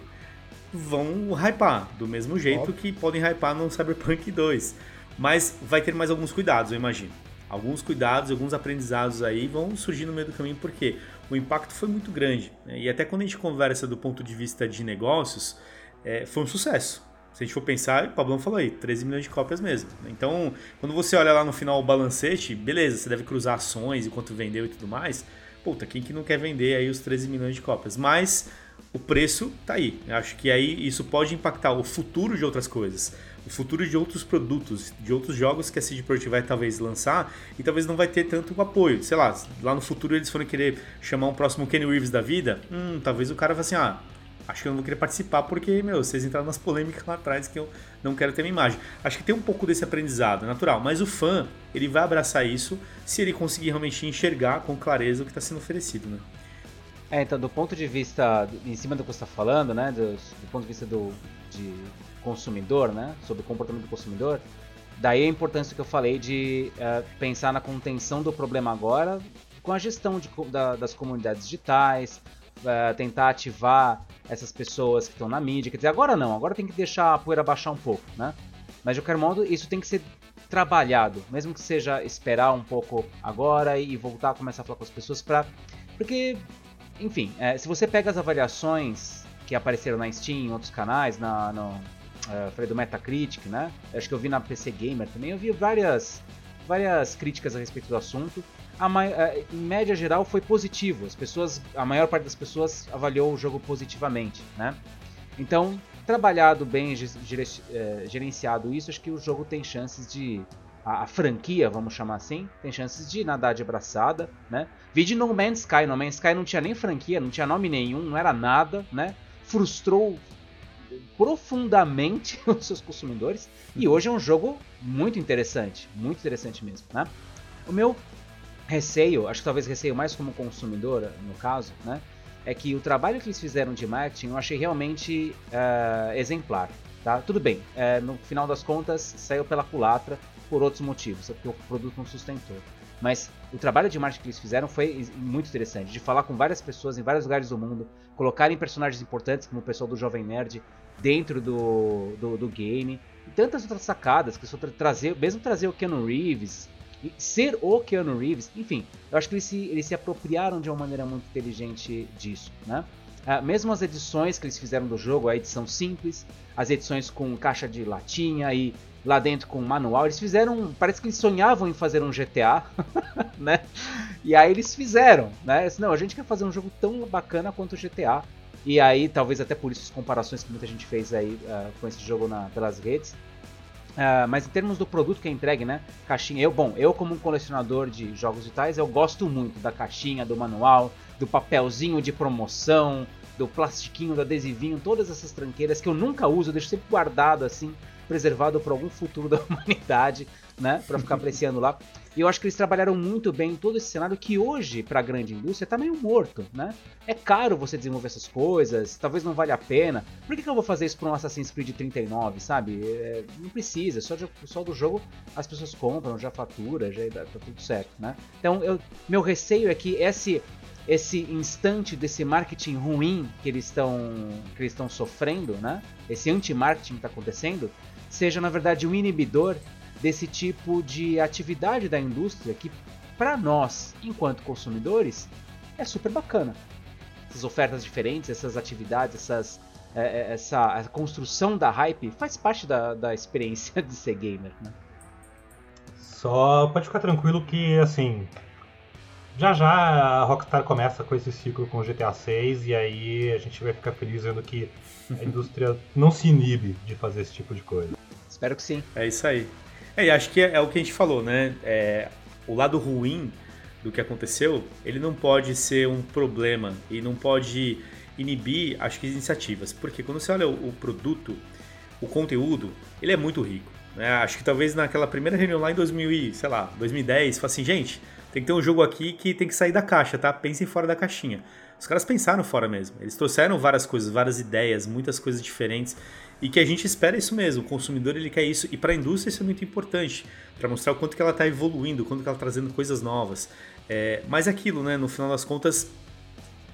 vão hypar, do mesmo jeito Óbvio. que podem hypar no Cyberpunk 2. Mas vai ter mais alguns cuidados, eu imagino. Alguns cuidados, alguns aprendizados aí vão surgir no meio do caminho, porque o impacto foi muito grande. Né? E até quando a gente conversa do ponto de vista de negócios, é, foi um sucesso. Se a gente for pensar, o Pablão falou aí, 13 milhões de cópias mesmo. Então, quando você olha lá no final o balancete, beleza, você deve cruzar ações e quanto vendeu e tudo mais. Puta, quem que não quer vender aí os 13 milhões de cópias? Mas o preço tá aí. Eu acho que aí isso pode impactar o futuro de outras coisas, o futuro de outros produtos, de outros jogos que a CD Projekt vai talvez lançar e talvez não vai ter tanto apoio. Sei lá, lá no futuro eles forem querer chamar um próximo Kenny Reeves da vida, hum, talvez o cara vá assim, ah, acho que eu não vou querer participar porque, meu, vocês entraram nas polêmicas lá atrás que eu não quero ter minha imagem. Acho que tem um pouco desse aprendizado, natural, mas o fã, ele vai abraçar isso se ele conseguir realmente enxergar com clareza o que está sendo oferecido, né? É, então, do ponto de vista, em cima do que você está falando, né, do, do, ponto de vista do de consumidor, né, sobre o comportamento do consumidor, daí a importância que eu falei de uh, pensar na contenção do problema agora com a gestão de, da, das comunidades digitais, uh, tentar ativar essas pessoas que estão na mídia. Quer dizer, agora não, agora tem que deixar a poeira baixar um pouco, né? Mas de qualquer modo, isso tem que ser trabalhado, mesmo que seja esperar um pouco agora e voltar a começar a falar com as pessoas para porque enfim, é, se você pega as avaliações que apareceram na Steam, em outros canais, na, no, uh, falei do Metacritic, né? Acho que eu vi na PC Gamer também, eu vi várias, várias críticas a respeito do assunto. A, uh, em média geral foi positivo, as pessoas, a maior parte das pessoas avaliou o jogo positivamente, né? Então, trabalhado bem, gerenciado isso, acho que o jogo tem chances de a, a, franquia, vamos chamar assim, tem chances de nadar de braçada, né? Vide No Man's Sky, No Man's Sky não tinha nem franquia, não tinha nome nenhum, não era nada, né? Frustrou profundamente os seus consumidores e hoje é um jogo muito interessante, muito interessante mesmo, né? O meu receio, acho que talvez receio mais como consumidor, no caso, né? É que o trabalho que eles fizeram de marketing eu achei realmente uh, exemplar. Tá? Tudo bem, uh, no final das contas saiu pela culatra, por outros motivos, é porque o produto não sustentou. Mas o trabalho de marketing que eles fizeram foi muito interessante, de falar com várias pessoas em vários lugares do mundo, colocarem personagens importantes como o pessoal do Jovem Nerd dentro do, do, do game, e tantas outras sacadas, que só trazer, mesmo trazer o Keanu Reeves, ser o Keanu Reeves, enfim, eu acho que eles se, eles se apropriaram de uma maneira muito inteligente disso, né? Ah, mesmo as edições que eles fizeram do jogo, a edição simples, as edições com caixa de latinha e lá dentro com manual. Eles fizeram, parece que eles sonhavam em fazer um GTA, né? E aí eles fizeram, né? Não, a gente quer fazer um jogo tão bacana quanto o GTA. E aí, talvez até por isso as comparações que muita gente fez aí uh, com esse jogo na, pelas redes. Uh, mas em termos do produto que é entregue, né? Caixinha, eu, bom, eu como um colecionador de jogos digitais, eu gosto muito da caixinha, do manual, do papelzinho de promoção, do plastiquinho, do adesivinho, todas essas tranqueiras que eu nunca uso, eu deixo sempre guardado assim preservado para algum futuro da humanidade, né? Para ficar apreciando lá. E eu acho que eles trabalharam muito bem todo esse cenário que hoje, para a grande indústria, está meio morto, né? É caro você desenvolver essas coisas, talvez não valha a pena. Por que, que eu vou fazer isso para um Assassin's Creed 39, sabe? É, não precisa, só, de, só do jogo as pessoas compram, já fatura, já tá tudo certo, né? Então, eu, meu receio é que esse esse instante desse marketing ruim que eles estão que eles estão sofrendo, né? Esse anti-marketing que está acontecendo, seja na verdade um inibidor desse tipo de atividade da indústria que para nós, enquanto consumidores, é super bacana. Essas ofertas diferentes, essas atividades, essas, é, é essa construção da hype faz parte da, da experiência de ser gamer. Né? Só pode ficar tranquilo que, assim, já já a Rockstar começa com esse ciclo com o GTA 6 e aí a gente vai ficar feliz vendo que a indústria não se inibe de fazer esse tipo de coisa. Espero que sim. É isso aí. É, e acho que é, é, o que a gente falou, né? É, o lado ruim do que aconteceu, ele não pode ser um problema e não pode inibir, acho que, as iniciativas. Porque quando você olha o, o produto, o conteúdo, ele é muito rico. Né? Acho que talvez naquela primeira reunião lá em 2000, sei lá, 2010, fala assim, gente, tem que ter um jogo aqui que tem que sair da caixa, tá? Pensem fora da caixinha. Os caras pensaram fora mesmo. Eles trouxeram várias coisas, várias ideias, muitas coisas diferentes e que a gente espera isso mesmo. O consumidor ele quer isso e para a indústria isso é muito importante para mostrar o quanto que ela está evoluindo, o quanto que ela está trazendo coisas novas. É, mas é aquilo, né? No final das contas,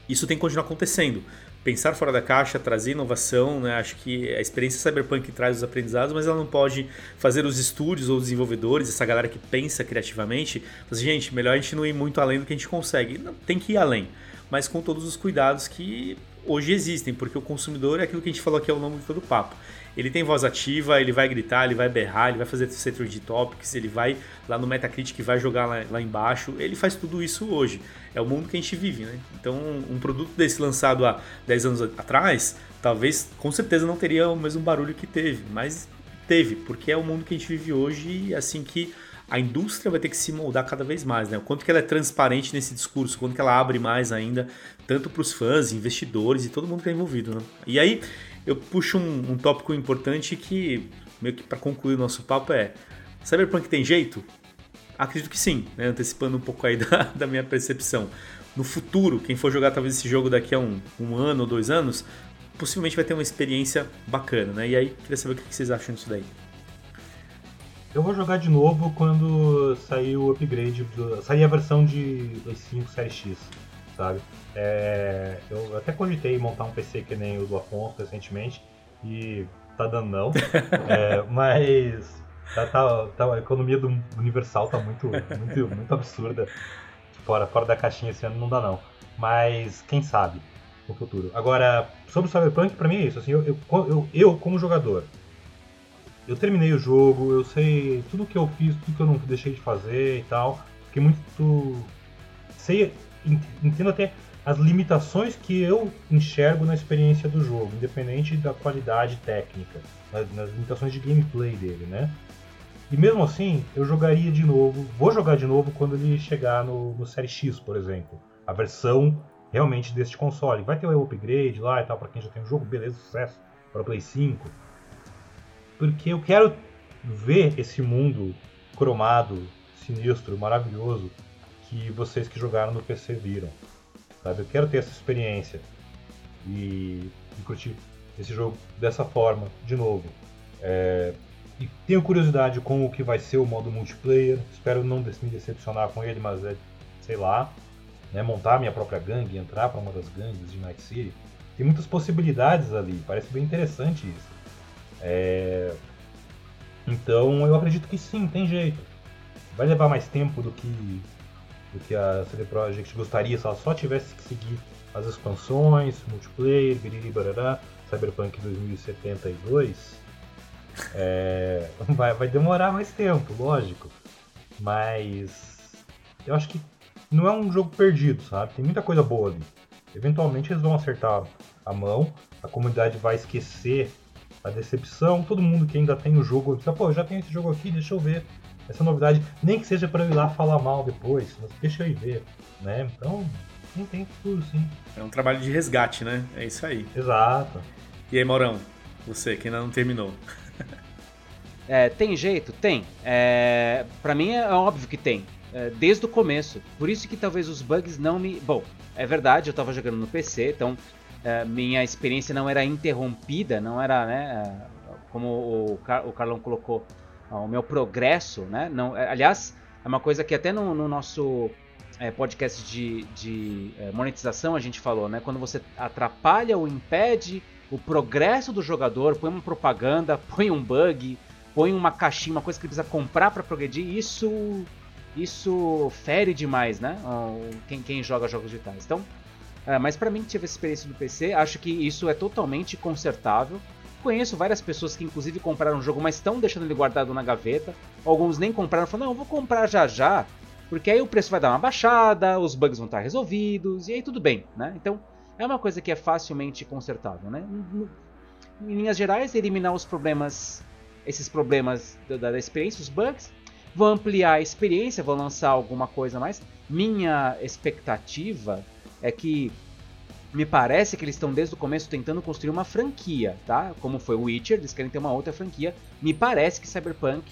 isso tem que continuar acontecendo. Pensar fora da caixa, trazer inovação, né? Acho que a experiência Cyberpunk traz os aprendizados, mas ela não pode fazer os estúdios ou os desenvolvedores, essa galera que pensa criativamente, fazer, gente, melhor a gente não ir muito além do que a gente consegue. Tem que ir além, mas com todos os cuidados que hoje existem, porque o consumidor é aquilo que a gente falou aqui ao longo de todo o papo. Ele tem voz ativa, ele vai gritar, ele vai berrar, ele vai fazer setor de topics, ele vai lá no Metacritic, vai jogar lá, lá, embaixo. Ele faz tudo isso hoje. É o mundo que a gente vive, né? Então, um produto desse lançado há 10 anos atrás, talvez, com certeza não teria o mesmo barulho que teve, mas teve, porque é o mundo que a gente vive hoje e é assim que a indústria vai ter que se moldar cada vez mais, né? O quanto que ela é transparente nesse discurso, o quanto que ela abre mais ainda, tanto para os fãs, investidores e todo mundo que está envolvido, né? E aí eu puxo um, um tópico importante que, meio que para concluir o nosso papo, é: Cyberpunk tem jeito? Acredito que sim, né? antecipando um pouco aí da, da minha percepção. No futuro, quem for jogar talvez esse jogo daqui a um, um ano ou dois anos, possivelmente vai ter uma experiência bacana, né? E aí, queria saber o que vocês acham disso daí. Eu vou jogar de novo quando sair o upgrade, do, sair a versão de 5 Série X, sabe? É, eu até cogitei montar um PC que nem o do Afonso recentemente e tá dando não. é, mas tá, tá, tá, a economia do Universal tá muito, muito, muito absurda. Fora, fora da caixinha esse ano não dá não. Mas quem sabe no futuro. Agora, sobre o Cyberpunk, pra mim é isso. Assim, eu, eu, eu, eu como jogador, eu terminei o jogo, eu sei tudo que eu fiz, tudo que eu não deixei de fazer e tal. Fiquei muito. Sei, entendo até as limitações que eu enxergo na experiência do jogo, independente da qualidade técnica, nas, nas limitações de gameplay dele, né? E mesmo assim, eu jogaria de novo, vou jogar de novo quando ele chegar no, no Série X, por exemplo. A versão realmente deste console. Vai ter o upgrade lá e tal, para quem já tem o jogo, beleza, sucesso. Para o Play 5, porque eu quero ver esse mundo cromado, sinistro, maravilhoso que vocês que jogaram no PC viram. Sabe? Eu quero ter essa experiência e, e curtir esse jogo dessa forma, de novo. É, e tenho curiosidade com o que vai ser o modo multiplayer. Espero não me decepcionar com ele, mas é, sei lá, né, montar minha própria gangue, entrar para uma das gangues de Night City. Tem muitas possibilidades ali, parece bem interessante isso. É... Então eu acredito que sim, tem jeito. Vai levar mais tempo do que, do que a CD Projekt gostaria se ela só tivesse que seguir as expansões, multiplayer, biriri barará, Cyberpunk 2072. É... vai, vai demorar mais tempo, lógico. Mas eu acho que não é um jogo perdido, sabe? Tem muita coisa boa ali. Eventualmente eles vão acertar a mão, a comunidade vai esquecer a decepção, todo mundo que ainda tem o jogo, diz, pô, já tenho esse jogo aqui, deixa eu ver essa novidade, nem que seja para eu ir lá falar mal depois, mas deixa eu ir ver, né? Então, sim, tem futuro, sim. É um trabalho de resgate, né? É isso aí. Exato. E aí, Maurão, você que ainda não terminou. é, tem jeito? Tem. É, para mim é óbvio que tem. É, desde o começo. Por isso que talvez os bugs não me. Bom, é verdade, eu tava jogando no PC, então é, minha experiência não era interrompida, não era, né, é, como o, Car o Carlão colocou, o meu progresso, né? Não, é, aliás, é uma coisa que até no, no nosso podcast de, de monetização a gente falou, né? Quando você atrapalha ou impede o progresso do jogador, põe uma propaganda, põe um bug, põe uma caixinha, uma coisa que ele precisa comprar para progredir, isso isso fere demais, né? Quem, quem joga jogos digitais. Então, é, mas para mim que tive essa experiência do PC, acho que isso é totalmente consertável. Conheço várias pessoas que inclusive compraram o jogo, mas estão deixando ele guardado na gaveta. Alguns nem compraram, falaram, não, vou comprar já já, porque aí o preço vai dar uma baixada, os bugs vão estar resolvidos, e aí tudo bem, né? Então, é uma coisa que é facilmente consertável, né? Em linhas gerais, eliminar os problemas, esses problemas da, da experiência, os bugs, vou ampliar a experiência, vou lançar alguma coisa mais. Minha expectativa é que me parece que eles estão desde o começo tentando construir uma franquia, tá? Como foi o Witcher, eles querem ter uma outra franquia. Me parece que Cyberpunk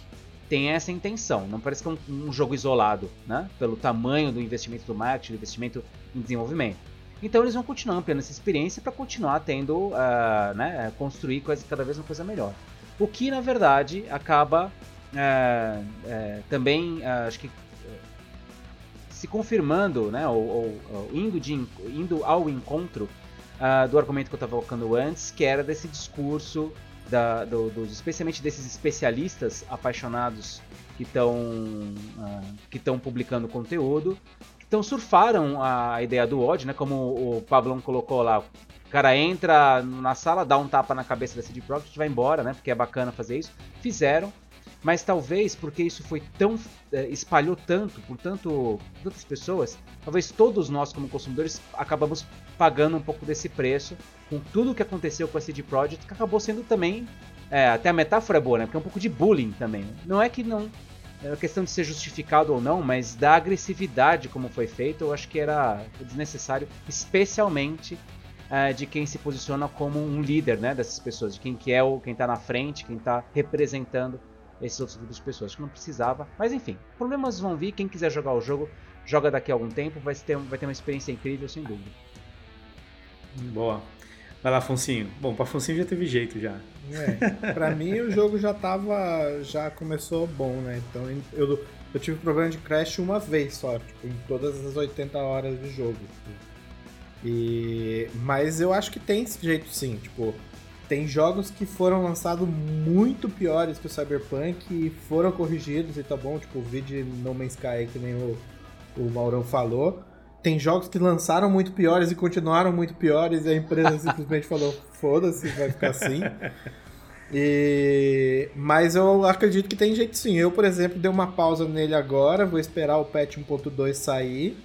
tem essa intenção. Não parece que é um, um jogo isolado, né? Pelo tamanho do investimento do marketing, do investimento em desenvolvimento. Então eles vão continuar ampliando essa experiência para continuar tendo, uh, né, construir coisa, cada vez uma coisa melhor. O que na verdade acaba uh, uh, também, acho que se confirmando, né, ou, ou, ou indo, de, indo ao encontro uh, do argumento que eu estava colocando antes, que era desse discurso, da, do, dos, especialmente desses especialistas apaixonados que estão uh, que estão publicando conteúdo, que então surfaram a ideia do ódio, né, como o Pablon colocou lá, o cara entra na sala, dá um tapa na cabeça da CD Projekt e vai embora, né? Porque é bacana fazer isso. Fizeram mas talvez porque isso foi tão é, espalhou tanto por tanto tantas pessoas, talvez todos nós como consumidores acabamos pagando um pouco desse preço com tudo o que aconteceu com a CD Projekt, que acabou sendo também é, até a metáfora é boa, né? Porque é um pouco de bullying também. Não é que não é questão de ser justificado ou não, mas da agressividade como foi feito, eu acho que era desnecessário, especialmente é, de quem se posiciona como um líder, né, dessas pessoas, de quem que é o quem está na frente, quem está representando esses outros grupos de pessoas. Que não precisava. Mas enfim, problemas vão vir. Quem quiser jogar o jogo, joga daqui a algum tempo. Vai ter, vai ter uma experiência incrível, sem dúvida. Boa. Vai lá, Afonsinho. Bom, para Afonsinho já teve jeito já. É, pra mim o jogo já tava. já começou bom, né? Então eu, eu tive problema de crash uma vez só, tipo, em todas as 80 horas de jogo. E, mas eu acho que tem esse jeito sim, tipo, tem jogos que foram lançados muito piores que o Cyberpunk e foram corrigidos e tá bom, tipo o vídeo No Man's Sky, que nem o, o Maurão falou. Tem jogos que lançaram muito piores e continuaram muito piores e a empresa simplesmente falou: foda-se, vai ficar assim. E... Mas eu acredito que tem jeito sim. Eu, por exemplo, dei uma pausa nele agora, vou esperar o patch 1.2 sair.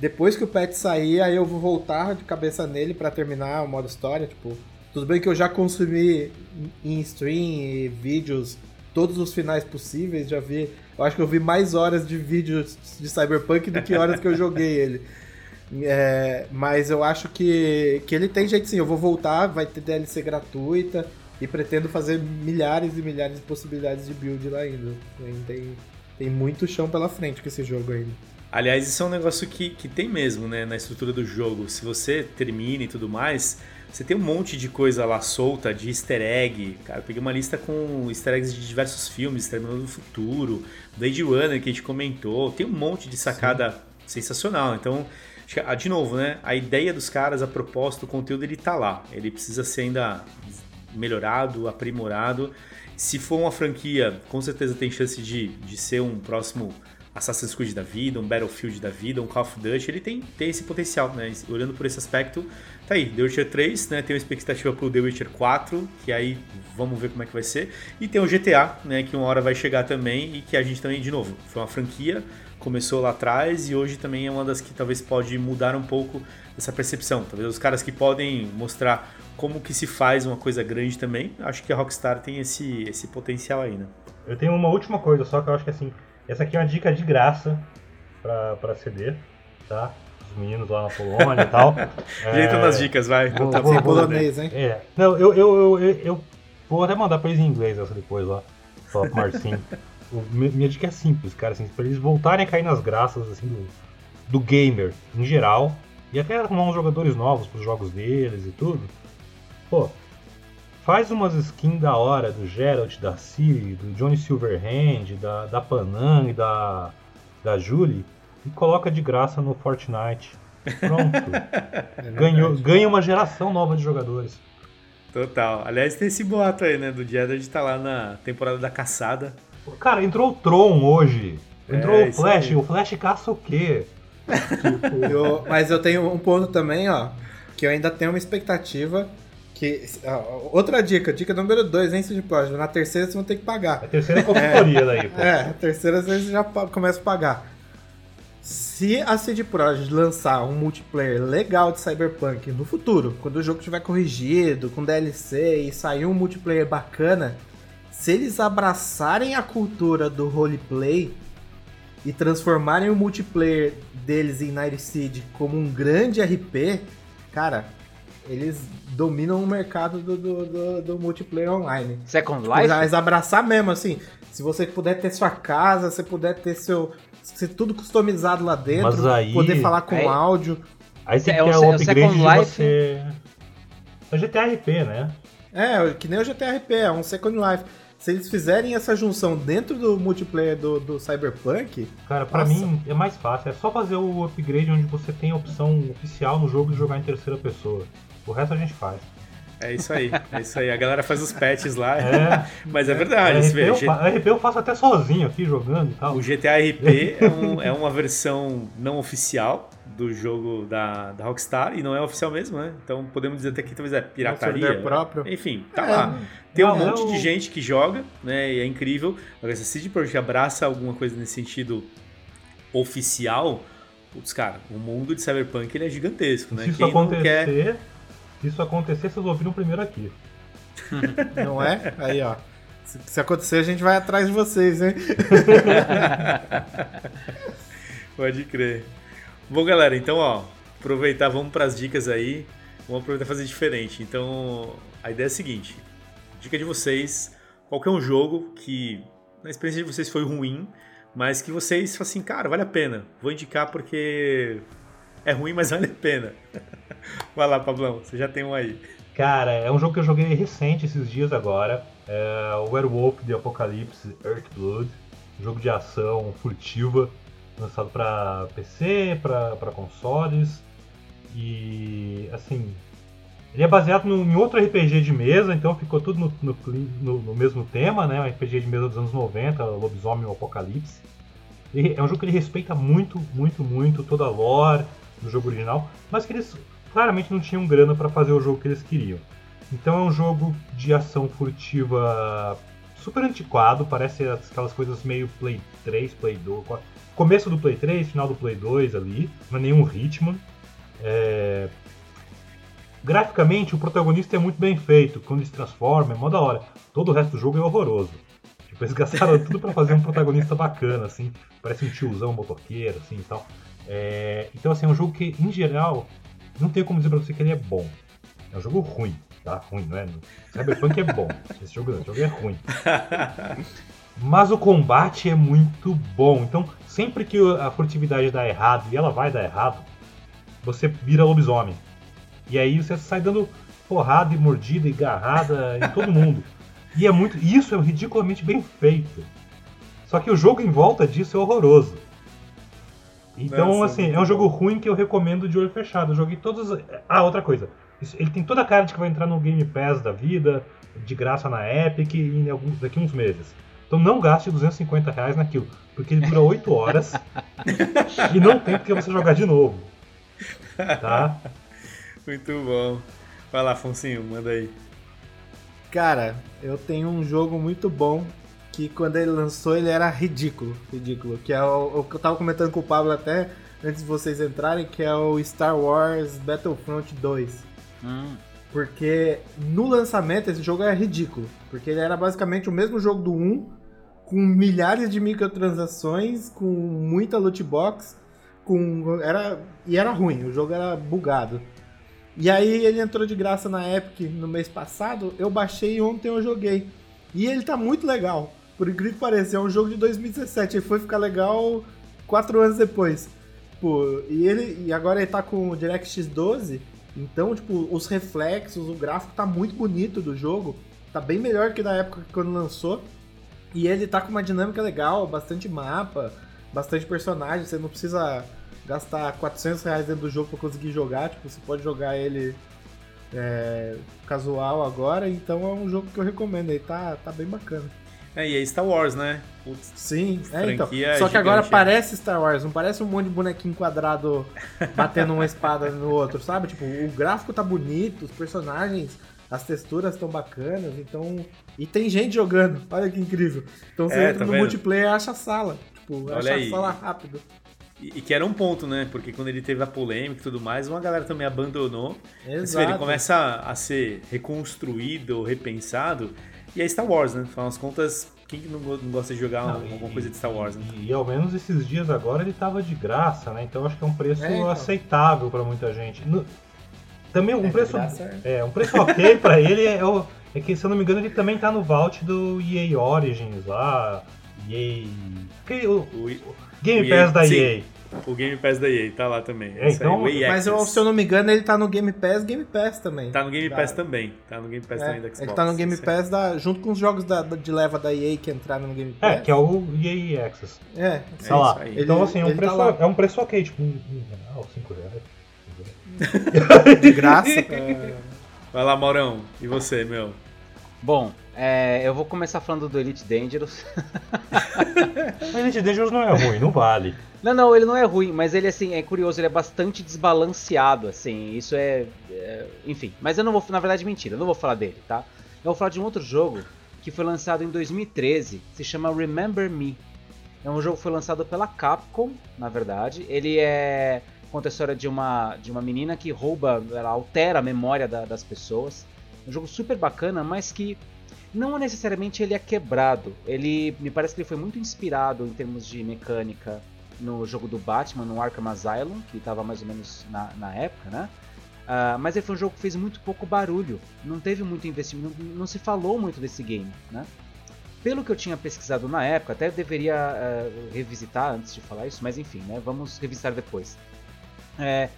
Depois que o patch sair, aí eu vou voltar de cabeça nele para terminar o modo história, tipo, tudo bem que eu já consumi em stream e vídeos todos os finais possíveis, já vi. Eu acho que eu vi mais horas de vídeos de Cyberpunk do que horas que eu joguei ele. É, mas eu acho que, que ele tem jeito sim. Eu vou voltar, vai ter DLC gratuita e pretendo fazer milhares e milhares de possibilidades de build lá ainda. Tem, tem muito chão pela frente com esse jogo ainda. Aliás, isso é um negócio que, que tem mesmo, né, na estrutura do jogo. Se você termina e tudo mais, você tem um monte de coisa lá solta, de easter egg. Cara, eu peguei uma lista com easter eggs de diversos filmes, Terminando do Futuro, Blade Runner que a gente comentou. Tem um monte de sacada Sim. sensacional. Então, ah, de novo, né? A ideia dos caras, a proposta, o conteúdo, ele tá lá. Ele precisa ser ainda melhorado, aprimorado. Se for uma franquia, com certeza tem chance de, de ser um próximo Assassin's Creed da vida, um Battlefield da vida, um Call of Duty, ele tem, tem esse potencial, né? Olhando por esse aspecto, tá aí, The Witcher 3, né? Tem uma expectativa pro The Witcher 4, que aí vamos ver como é que vai ser. E tem o GTA, né? Que uma hora vai chegar também e que a gente também, de novo, foi uma franquia, começou lá atrás e hoje também é uma das que talvez pode mudar um pouco essa percepção. Talvez os caras que podem mostrar como que se faz uma coisa grande também, acho que a Rockstar tem esse, esse potencial aí, né? Eu tenho uma última coisa só que eu acho que assim, essa aqui é uma dica de graça pra CD, tá? Os meninos lá na Polônia e tal. Jeito é... nas dicas, vai. Vou, tá vou, polonês, hein? É. Não, eu, eu, eu, eu, vou até mandar pra eles em inglês essa depois lá. Falar pro Marcinho. minha dica é simples, cara, assim, pra eles voltarem a cair nas graças, assim, do, do gamer em geral. E até arrumar uns jogadores novos pros jogos deles e tudo. Pô, Faz umas skins da hora do Geralt, da Ciri, do Johnny Silverhand, da, da Panam e da, da Julie e coloca de graça no Fortnite. Pronto. é Ganhou, ganha uma geração nova de jogadores. Total. Aliás, tem esse boato aí, né? Do Jeddah de estar tá lá na temporada da caçada. Cara, entrou o Tron hoje. Entrou é, o Flash. O Flash caça o quê? eu, mas eu tenho um ponto também, ó. Que eu ainda tenho uma expectativa que, outra dica, dica número 2, hein, de Project. Na terceira vocês vão ter que pagar. A terceira é consultoria daí, pô. É, a terceira vocês já começam a pagar. Se a CD Projekt lançar um multiplayer legal de Cyberpunk no futuro, quando o jogo estiver corrigido, com DLC e sair um multiplayer bacana, se eles abraçarem a cultura do roleplay e transformarem o multiplayer deles em Night City como um grande RP, cara, eles dominam o mercado do, do, do, do multiplayer online. Second Tipo, Life? Mas abraçar mesmo, assim. Se você puder ter sua casa, se puder ter seu. Ser tudo customizado lá dentro, Mas aí- poder falar com Aí- áudio. Aí você É quer o o, upgrade Second de Life- você... É GTA RP, né? É, que nem o GTRP, é um Second Life. Se eles fizerem essa junção dentro do multiplayer do, do Cyberpunk, Cara, pra Nossa. mim é mais fácil. É só fazer o upgrade onde você tem a opção oficial no jogo de jogar em terceira pessoa. O resto a gente faz. É isso aí, é isso aí. A galera faz os patches lá, É, mas é verdade. Você RP, vê, eu, G- RP eu faço até sozinho aqui jogando e tal. o GTA RP é, um- é uma versão não oficial do jogo da, da Rockstar e não é oficial mesmo, né? Então podemos dizer até que talvez é pirataria. servidor próprio. Enfim, tá É. lá. Tem um monte é de gente que joga, né? E é incrível. Agora, se a CD Projekt abraça alguma coisa nesse sentido oficial, putz, cara, o mundo de Cyberpunk ele é gigantesco, né? Se isso Quem não acontecer, quer. Se isso acontecer, vocês ouviram primeiro aqui. não é? Aí, ó. Se, se acontecer, a gente vai atrás de vocês, hein? Pode crer. Bom, galera, então, ó, aproveitar, vamos para as dicas aí. Vamos aproveitar e fazer diferente. Então, a ideia é a seguinte: dica de vocês, qualquer um jogo que na experiência de vocês foi ruim, mas que vocês falam assim, cara, vale a pena. Vou indicar porque é ruim, mas vale a pena. Vai lá, Pablão, você já tem um aí. Cara, é um jogo que eu joguei recente esses dias agora. É o Werewolf de Apocalipse Earthblood. Jogo de ação furtiva, lançado pra PC, pra consoles. E assim. Ele é baseado no- em outro RPG de mesa, então ficou tudo no, no, no- no mesmo tema, né? Um RPG de mesa dos anos 90, Lobisomem e Apocalipse. E é um jogo que ele respeita muito, muito, muito toda a lore do jogo original, mas que eles claramente não tinham grana para fazer o jogo que eles queriam. Então é um jogo de ação furtiva super antiquado, parece aquelas coisas meio Play 3, Play 2, começo do Play 3, final do Play 2 ali, não é nenhum ritmo. É, Graficamente, o protagonista é muito bem feito, quando ele se transforma, é mó da hora. Todo o resto do jogo é horroroso. Tipo, eles gastaram tudo pra fazer um protagonista bacana, assim, parece um tiozão motoqueiro, assim e tal. É, Então, assim, é um jogo que, em geral, não tem como dizer pra você que ele é bom. É um jogo ruim, tá? Ruim, não é? Cyberpunk é bom. Esse jogo não, esse jogo é ruim. Mas o combate é muito bom. Então, sempre que a furtividade dá errado, e ela vai dar errado, você vira lobisomem. E aí você sai dando porrada e mordida e garrada em todo mundo. E é muito. Isso é ridiculamente bem feito. Só que o jogo em volta disso é horroroso. Então, Nossa, assim, é um jogo ruim que eu recomendo de olho fechado. Eu joguei todos. Ah, outra coisa. Ele tem toda a cara de que vai entrar no Game Pass da vida, de graça na Epic, em alguns, daqui uns meses. Então não gaste 250 reais naquilo, porque ele dura 8 horas e não tem porque você jogar de novo. Tá? Muito bom. Vai lá, Afonsinho, manda aí. Cara, eu tenho um jogo muito bom que quando ele lançou ele era ridículo, ridículo, que é o, o que eu tava comentando com o Pablo até antes de vocês entrarem, que é o Star Wars Battlefront 2. Hum. Porque no lançamento esse jogo era ridículo, porque ele era basicamente o mesmo jogo do 1, com milhares de microtransações, com muita loot box, com era e era ruim, o jogo era bugado. E aí ele entrou de graça na Epic no mês passado, eu baixei e ontem eu joguei. E ele tá muito legal. Por incrível que pareça, é um jogo de 2017, ele foi ficar legal quatro anos depois. Pô, e ele e agora ele tá com o DirectX 12, então, tipo, os reflexos, o gráfico tá muito bonito do jogo, tá bem melhor que na época que quando lançou. E ele tá com uma dinâmica legal, bastante mapa, bastante personagem, você não precisa gastar 400 reais dentro do jogo pra conseguir jogar, tipo, você pode jogar ele é, casual agora, então é um jogo que eu recomendo aí, tá, tá bem bacana. É, e é Star Wars, né? Putz, Sim, é, então. Franquia Só que agora parece Star Wars, não parece um monte de bonequinho quadrado batendo uma espada no outro, sabe? Tipo, o gráfico tá bonito, os personagens, as texturas estão bacanas, então. E tem gente jogando, olha que incrível. Então você É, entra tá no vendo? multiplayer e acha a sala. Tipo, Olha acha aí. a sala rápido. E, que era um ponto, né? Porque quando ele teve a polêmica e tudo mais, uma galera também abandonou. Mas, você vê, Exato. ele começa a ser reconstruído ou repensado. E é Star Wars, né? Afinal das contas, quem que não, go- não gosta de jogar Não, alguma e- coisa de Star Wars, né? E, e ao menos esses dias agora ele tava de graça, né? Então acho que é um preço É, então. aceitável pra muita gente. No- Também um É, preço. certo. É, um preço ok pra ele é, o- é que, se eu não me engano, ele também tá no vault do EA Origins lá. EA. que- o O, Game O EA, Pass da sim. EA. O Game Pass da EA tá lá também. É, aí, então- o EA Mas eu, se eu não me engano, ele tá no Game Pass, Game Pass também. Tá no Game Tá. Pass também. Tá no Game Pass É, também da Xbox. ele tá no Game aí. Pass da- junto com os jogos da- da- de leva da EA que entraram no Game Pass. É, que é o EA Access. É, É Tá lá. aí. Ele- Então, assim, é um, tá preço, lá. é um preço ok, tipo, um, real, cinco reais. de graça. Vai lá, Maurão. E você, meu? Bom, é, eu vou começar falando do Elite Dangerous. Elite Dangerous não é ruim, não vale. Não, não, ele não é ruim, mas ele assim é curioso, ele é bastante desbalanceado, assim. Isso é, é, enfim. Mas eu não vou, na verdade, mentira. Eu não vou falar dele, tá? Eu vou falar de um outro jogo que foi lançado em 2013. Se chama Remember Me. É um jogo que foi lançado pela Capcom, na verdade. Ele é conta a história de uma de uma menina que rouba, ela altera a memória da- das pessoas. É um jogo super bacana, mas que não necessariamente ele é quebrado. Ele me parece que ele foi muito inspirado em termos de mecânica no jogo do Batman, no Arkham Asylum, que estava mais ou menos na, na época, né? Ah, mas ele foi um jogo que fez muito pouco barulho, não teve muito investimento, não, não se falou muito desse game, né? Pelo que eu tinha pesquisado na época, até deveria ah, revisitar antes de falar isso, mas enfim, né? Vamos revisitar depois. É,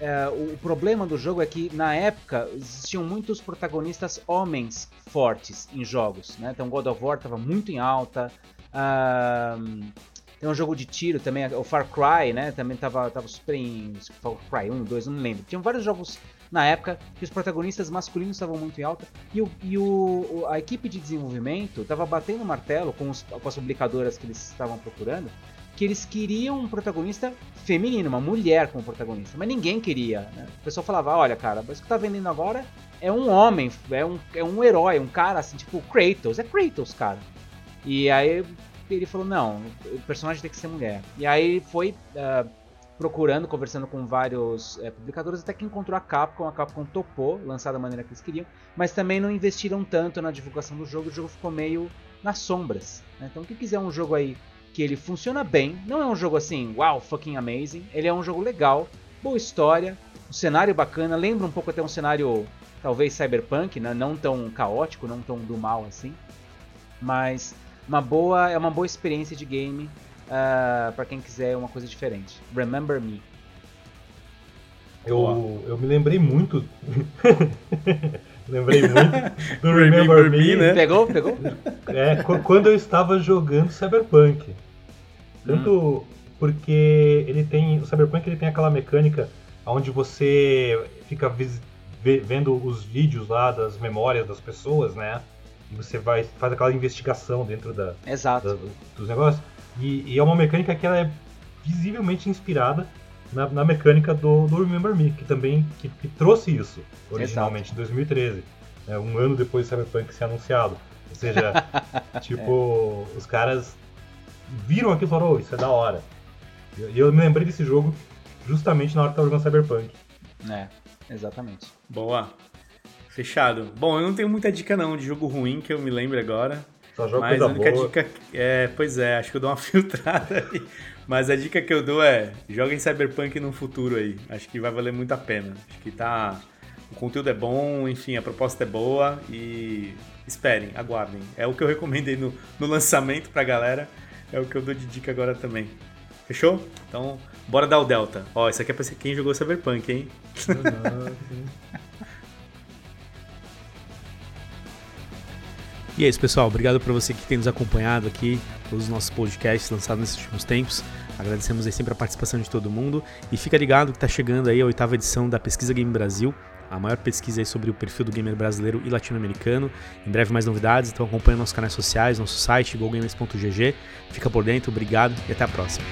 é, o problema do jogo é que na época existiam muitos protagonistas homens fortes em jogos, né? Então God of War estava muito em alta. ahn, tem um jogo de tiro também, o Far Cry, né? Também tava, tava super em Far Cry 1, 2, não lembro. Tinham vários jogos na época que os protagonistas masculinos estavam muito em alta e, o, e o, a equipe de desenvolvimento estava batendo martelo com, os- com as publicadoras que eles estavam procurando que eles queriam um protagonista feminino, uma mulher como protagonista, mas ninguém queria. Né? O pessoal falava: olha, cara, mas o que tá vendendo agora é um homem, é um, é um herói, um cara assim, tipo Kratos, é Kratos, cara. E aí ele falou: não, o personagem tem que ser mulher. E aí foi ah, procurando, conversando com vários eh, publicadores, até que encontrou a Capcom. A Capcom topou lançar da maneira que eles queriam, mas também não investiram tanto na divulgação do jogo. O jogo ficou meio nas sombras. né? Então, quem quiser um jogo aí que ele funciona bem, não é um jogo assim, wow, fucking amazing. Ele é um jogo legal, boa história, um cenário bacana, lembra um pouco até um cenário talvez cyberpunk, né? não tão caótico, não tão do mal assim, mas uma boa, é uma boa experiência de game ah, pra quem quiser uma coisa diferente. Remember Me. Eu, eu me lembrei muito. lembrei muito do Remember, Remember Me, né? Pegou? Pegou? É, qu- quando eu estava jogando Cyberpunk. Tanto porque ele tem. O Cyberpunk ele tem aquela mecânica onde você fica vendo os vídeos lá das memórias das pessoas, né? E você vai faz aquela investigação dentro da, Exato. da- dos negócios. E, e é uma mecânica que ela é visivelmente inspirada na, na mecânica do, do Remember Me, que também que, que trouxe isso originalmente em 2013, né, um ano depois do Cyberpunk ser anunciado. Ou seja, tipo, os caras viram aquilo e falaram, "Oh, isso é da hora. E eu me lembrei desse jogo justamente na hora que eu tava jogando Cyberpunk. É, exatamente. Boa. Fechado. Bom, eu não tenho muita dica não de jogo ruim que eu me lembre agora. Só jogo Mas coisa a única boa. dica. É, pois é, acho que eu dou uma filtrada aí. Mas a dica que eu dou é: joguem Cyberpunk no futuro aí. Acho que vai valer muito a pena. Acho que tá. O conteúdo é bom, enfim, a proposta é boa e esperem, aguardem. É o que eu recomendei no, no lançamento pra galera. É o que eu dou de dica agora também. Fechou? Então, bora dar o Delta. Ó, isso aqui é pra ser quem jogou Cyberpunk, hein? E é isso, pessoal. Obrigado por você que tem nos acompanhado aqui, os nossos podcasts lançados nesses últimos tempos. Agradecemos aí sempre a participação de todo mundo. E fica ligado que está chegando aí a oitava edição da Pesquisa Game Brasil, a maior pesquisa aí sobre o perfil do gamer brasileiro e latino-americano. Em breve mais novidades, então acompanhe nossos canais sociais, nosso site, gogamers.gg. Fica por dentro, obrigado e até a próxima.